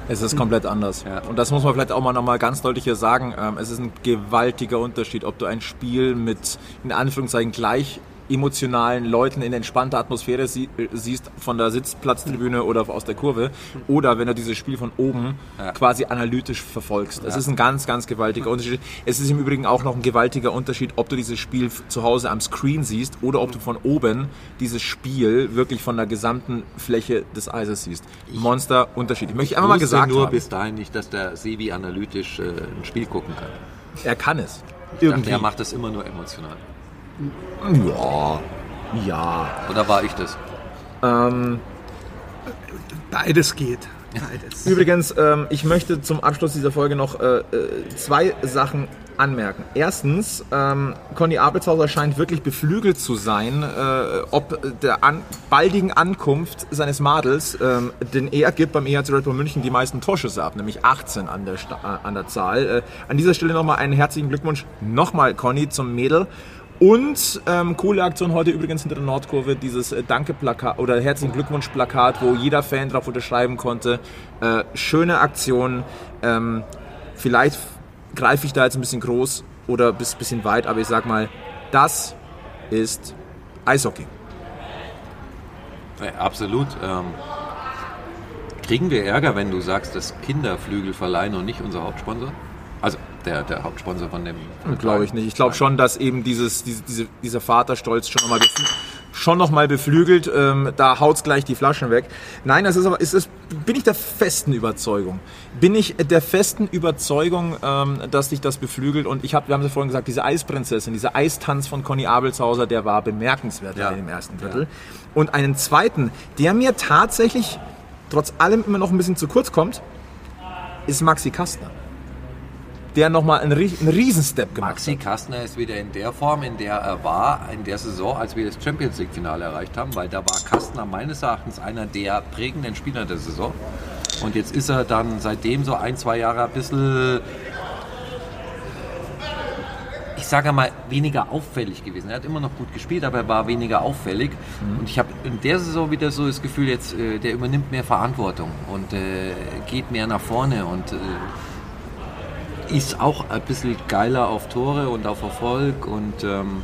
Es ist komplett anders. Ja. Und das muss man vielleicht auch mal nochmal ganz deutlich hier sagen. Ähm, Es ist ein gewaltiger Unterschied, ob du ein Spiel mit, in Anführungszeichen, gleich emotionalen Leuten in entspannter Atmosphäre sie, äh, siehst von der Sitzplatztribüne oder aus der Kurve oder wenn du dieses Spiel von oben Ja. quasi analytisch verfolgst. Es ist ein ganz, ganz gewaltiger Unterschied. Es ist im Übrigen auch noch ein gewaltiger Unterschied, ob du dieses Spiel zu Hause am Screen siehst oder ob du von oben dieses Spiel wirklich von der gesamten Fläche des Eises siehst. Monster Unterschied. Ich möchte einfach mal gesagt nur haben. bis dahin nicht, dass der Sebi analytisch äh, ein Spiel gucken kann. Er kann es. Ich dachte, er macht das immer nur emotional. Ja. Ja. Oder war ich das? Ähm, beides geht. Beides. übrigens, ähm, ich möchte zum Abschluss dieser Folge noch äh, äh, zwei Sachen anmerken. Erstens, ähm, Conny Abelshauser scheint wirklich beflügelt zu sein, äh, ob der an, baldigen Ankunft seines Madels, ähm, denn er gibt beim EHC Red Bull München die meisten Torschüsse ab, nämlich 18 an der, Sta- äh, an der Zahl. Äh, an dieser Stelle nochmal einen herzlichen Glückwunsch nochmal, Conny, zum Mädel. Und ähm, coole Aktion heute übrigens hinter der Nordkurve, dieses äh, Danke-Plakat oder Herzlichen Glückwunsch-Plakat, wo jeder Fan drauf unterschreiben konnte. Äh, schöne Aktion. Ähm, vielleicht greife ich da jetzt ein bisschen groß oder bis bisschen weit, aber ich sag mal, das ist Eishockey. Ja, absolut. Ähm, kriegen wir Ärger, wenn du sagst, dass Kinderflügel verleihen und nicht unser Hauptsponsor? Also der, der Hauptsponsor von dem. dem Glaube ich nicht. Ich glaube schon, dass eben dieses, diese, diese, dieser Vaterstolz schon nochmal schon noch mal beflügelt. Ähm, da haut's gleich die Flaschen weg. Nein, das ist aber, ist es, bin ich der festen Überzeugung. Bin ich der festen Überzeugung, ähm, dass dich das beflügelt. Und ich habe, wir haben es ja vorhin gesagt, diese Eisprinzessin, dieser Eistanz von Conny Abelshauser, der war bemerkenswert Ja. im ersten Drittel. Und einen zweiten, der mir tatsächlich trotz allem immer noch ein bisschen zu kurz kommt, ist Maxi Kastner. Der nochmal einen, einen Riesenstep gemacht Maxi Kastner ist wieder in der Form, in der er war, in der Saison, als wir das Champions League-Finale erreicht haben, weil da war Kastner meines Erachtens einer der prägenden Spieler der Saison. Und jetzt ist er dann seitdem so ein, zwei Jahre ein bisschen, ich sage mal, weniger auffällig gewesen. Er hat immer noch gut gespielt, aber er war weniger auffällig. Und ich habe in der Saison wieder so das Gefühl, jetzt, äh, der übernimmt mehr Verantwortung und äh, geht mehr nach vorne und äh, ist auch ein bisschen geiler auf Tore und auf Erfolg und ähm,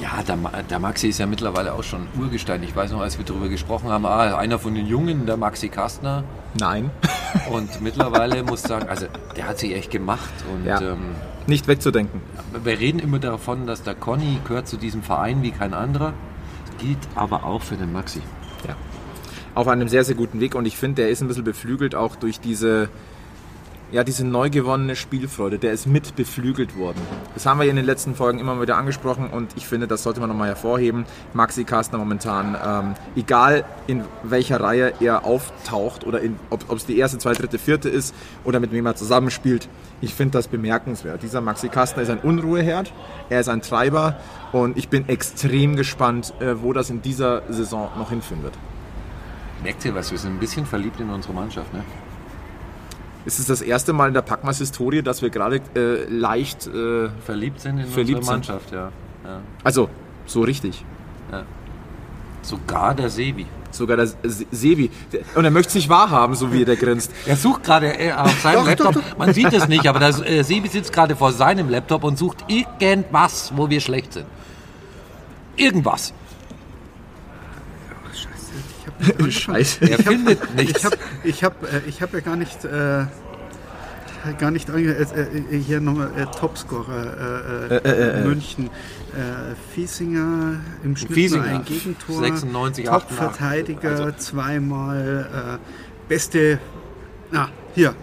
Ja, der, der Maxi ist ja mittlerweile auch schon Urgestein. Ich weiß noch, als wir darüber gesprochen haben, ah, einer von den Jungen, der Maxi Kastner. Nein, Und mittlerweile muss ich sagen, also der hat sich echt gemacht. Und Ja. ähm, nicht wegzudenken. wir reden immer davon, dass der Conny gehört zu diesem Verein wie kein anderer. Das gilt aber auch für den Maxi. Ja. Auf einem sehr, sehr guten Weg und ich finde, der ist ein bisschen beflügelt auch durch diese, ja, diese neu gewonnene Spielfreude. Der ist mit beflügelt worden. Das haben wir in den letzten Folgen immer wieder angesprochen und ich finde, das sollte man nochmal hervorheben. Maxi Kastner momentan, ähm, egal in welcher Reihe er auftaucht oder in, ob es die erste, zweite, dritte, vierte ist oder mit wem er zusammenspielt, ich finde das bemerkenswert. Dieser Maxi Kastner ist ein Unruheherd, er ist ein Treiber und ich bin extrem gespannt, äh, wo das in dieser Saison noch hinführen wird. Merkt ihr was? Wir sind ein bisschen verliebt in unsere Mannschaft. Ne? Es ist das erste Mal in der Packmas-Historie, dass wir gerade äh, leicht, äh, Verliebt sind in Verliebt unsere. Mannschaft, ja. ja. also so richtig. Sogar der Sebi. Sogar der Se- Sebi. Und er möchte es nicht wahrhaben, so wie der grinst. Er sucht gerade äh, auf seinem Laptop, man sieht es nicht, aber der äh, Sebi sitzt gerade vor seinem Laptop und sucht irgendwas, wo wir schlecht sind. Irgendwas. Scheiße. Er findet nichts. Ich habe ich hab, äh, ich hab ja gar nicht, äh, gar nicht äh, äh, hier nochmal äh, Topscorer äh, äh, München. Äh, Fiesinger im Schnitt Fiesinger. nur ein Gegentor. 96, Top-Verteidiger, 88, zweimal äh, beste. Ah, hier.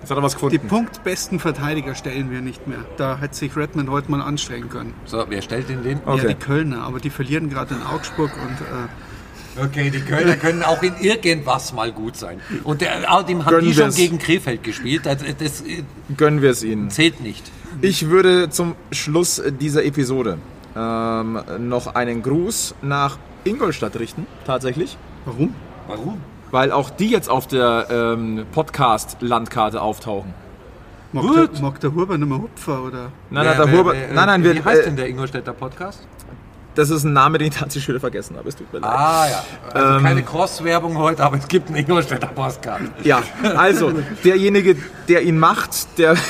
Jetzt hat er was Die gefunden. punktbesten Verteidiger stellen wir nicht mehr. Da hätte sich Redmond heute mal anstrengen können. So, wer stellt den den? Okay. Ja, die Kölner, aber die verlieren gerade in Augsburg und äh, Okay, die Kölner können auch in irgendwas mal gut sein. Und der, außerdem haben Gönnen die schon wir's. gegen Krefeld gespielt. Das, das äh, Gönnen wir es ihnen. zählt nicht. Ich würde zum Schluss dieser Episode ähm, noch einen Gruß nach Ingolstadt richten, tatsächlich. warum? Warum? Weil auch die jetzt auf der ähm, Podcast-Landkarte auftauchen. Mag Gut. der, mag der Huber nicht mehr Hupfer oder? Nein, nein, der Huber, nein, nein, wir, Wie heißt äh, denn der Ingolstädter Podcast? Das ist ein Name, den ich tatsächlich wieder vergessen habe. Es tut mir leid. Ah ja, also Ähm, keine Cross-Werbung heute, aber es gibt einen Ingolstädter Podcast. Ja, also derjenige, der ihn macht, der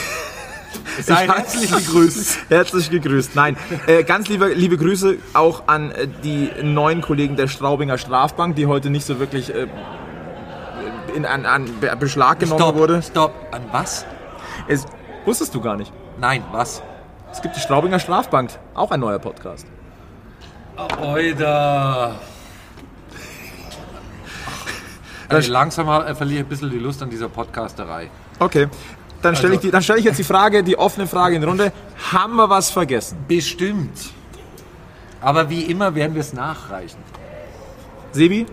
Sei Ich- herzlich gegrüßt. herzlich gegrüßt. Nein, äh, ganz liebe, liebe Grüße auch an äh, die neuen Kollegen der Straubinger Strafbank, die heute nicht so wirklich äh, in an, an Be- Beschlag genommen Stopp, wurde. stopp. An was? Es, wusstest du gar nicht. Nein, was? Es gibt die Straubinger Strafbank, auch ein neuer Podcast. Oida. Also langsam äh, verliere ich ein bisschen die Lust an dieser Podcasterei. Okay. Dann stelle ich, Also- die- dann stell ich jetzt die Frage, die offene Frage in die Runde. Haben wir was vergessen? Bestimmt. Aber wie immer werden wir es nachreichen. Sebi?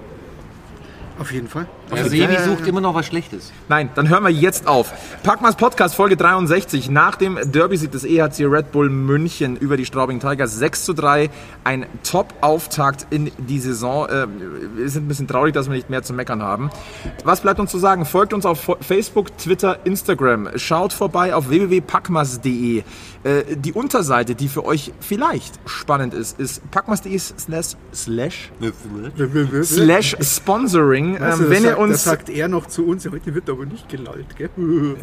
Auf jeden Fall. Der Auf Sebi Fall. sucht immer noch was Schlechtes. Nein, dann hören wir jetzt auf. Packmas Podcast Folge 63 nach dem Derby-Sieg des EHC Red Bull München über die Straubing Tigers 6 zu 3. Ein Top-Auftakt in die Saison. Äh, Wir sind ein bisschen traurig, dass wir nicht mehr zu meckern haben. Was bleibt uns zu sagen? Folgt uns auf Facebook, Twitter, Instagram. Schaut vorbei auf www.packmas.de. Äh, Die Unterseite, die für euch vielleicht spannend ist, ist packmas.de slash, slash, slash sponsoring. Also, Ähm, wenn ihr uns das sagt er noch zu uns. Heute wird aber nicht gelallt, gell?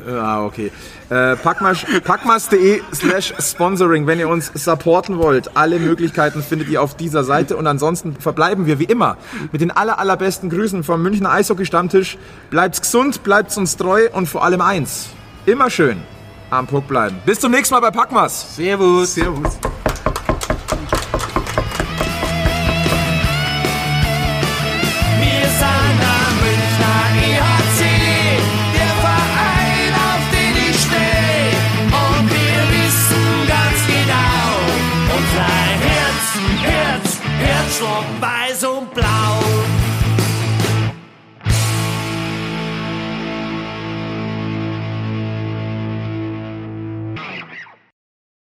Ah, okay. Äh, packmas- packmas.de slash sponsoring, wenn ihr uns supporten wollt. Alle Möglichkeiten findet ihr auf dieser Seite. Und ansonsten verbleiben wir wie immer mit den aller, allerbesten Grüßen vom Münchner Eishockey-Stammtisch. Bleibt's gesund, bleibt's uns treu und vor allem eins. Immer schön am Puck bleiben. Bis zum nächsten Mal bei Packmas. Servus. Servus.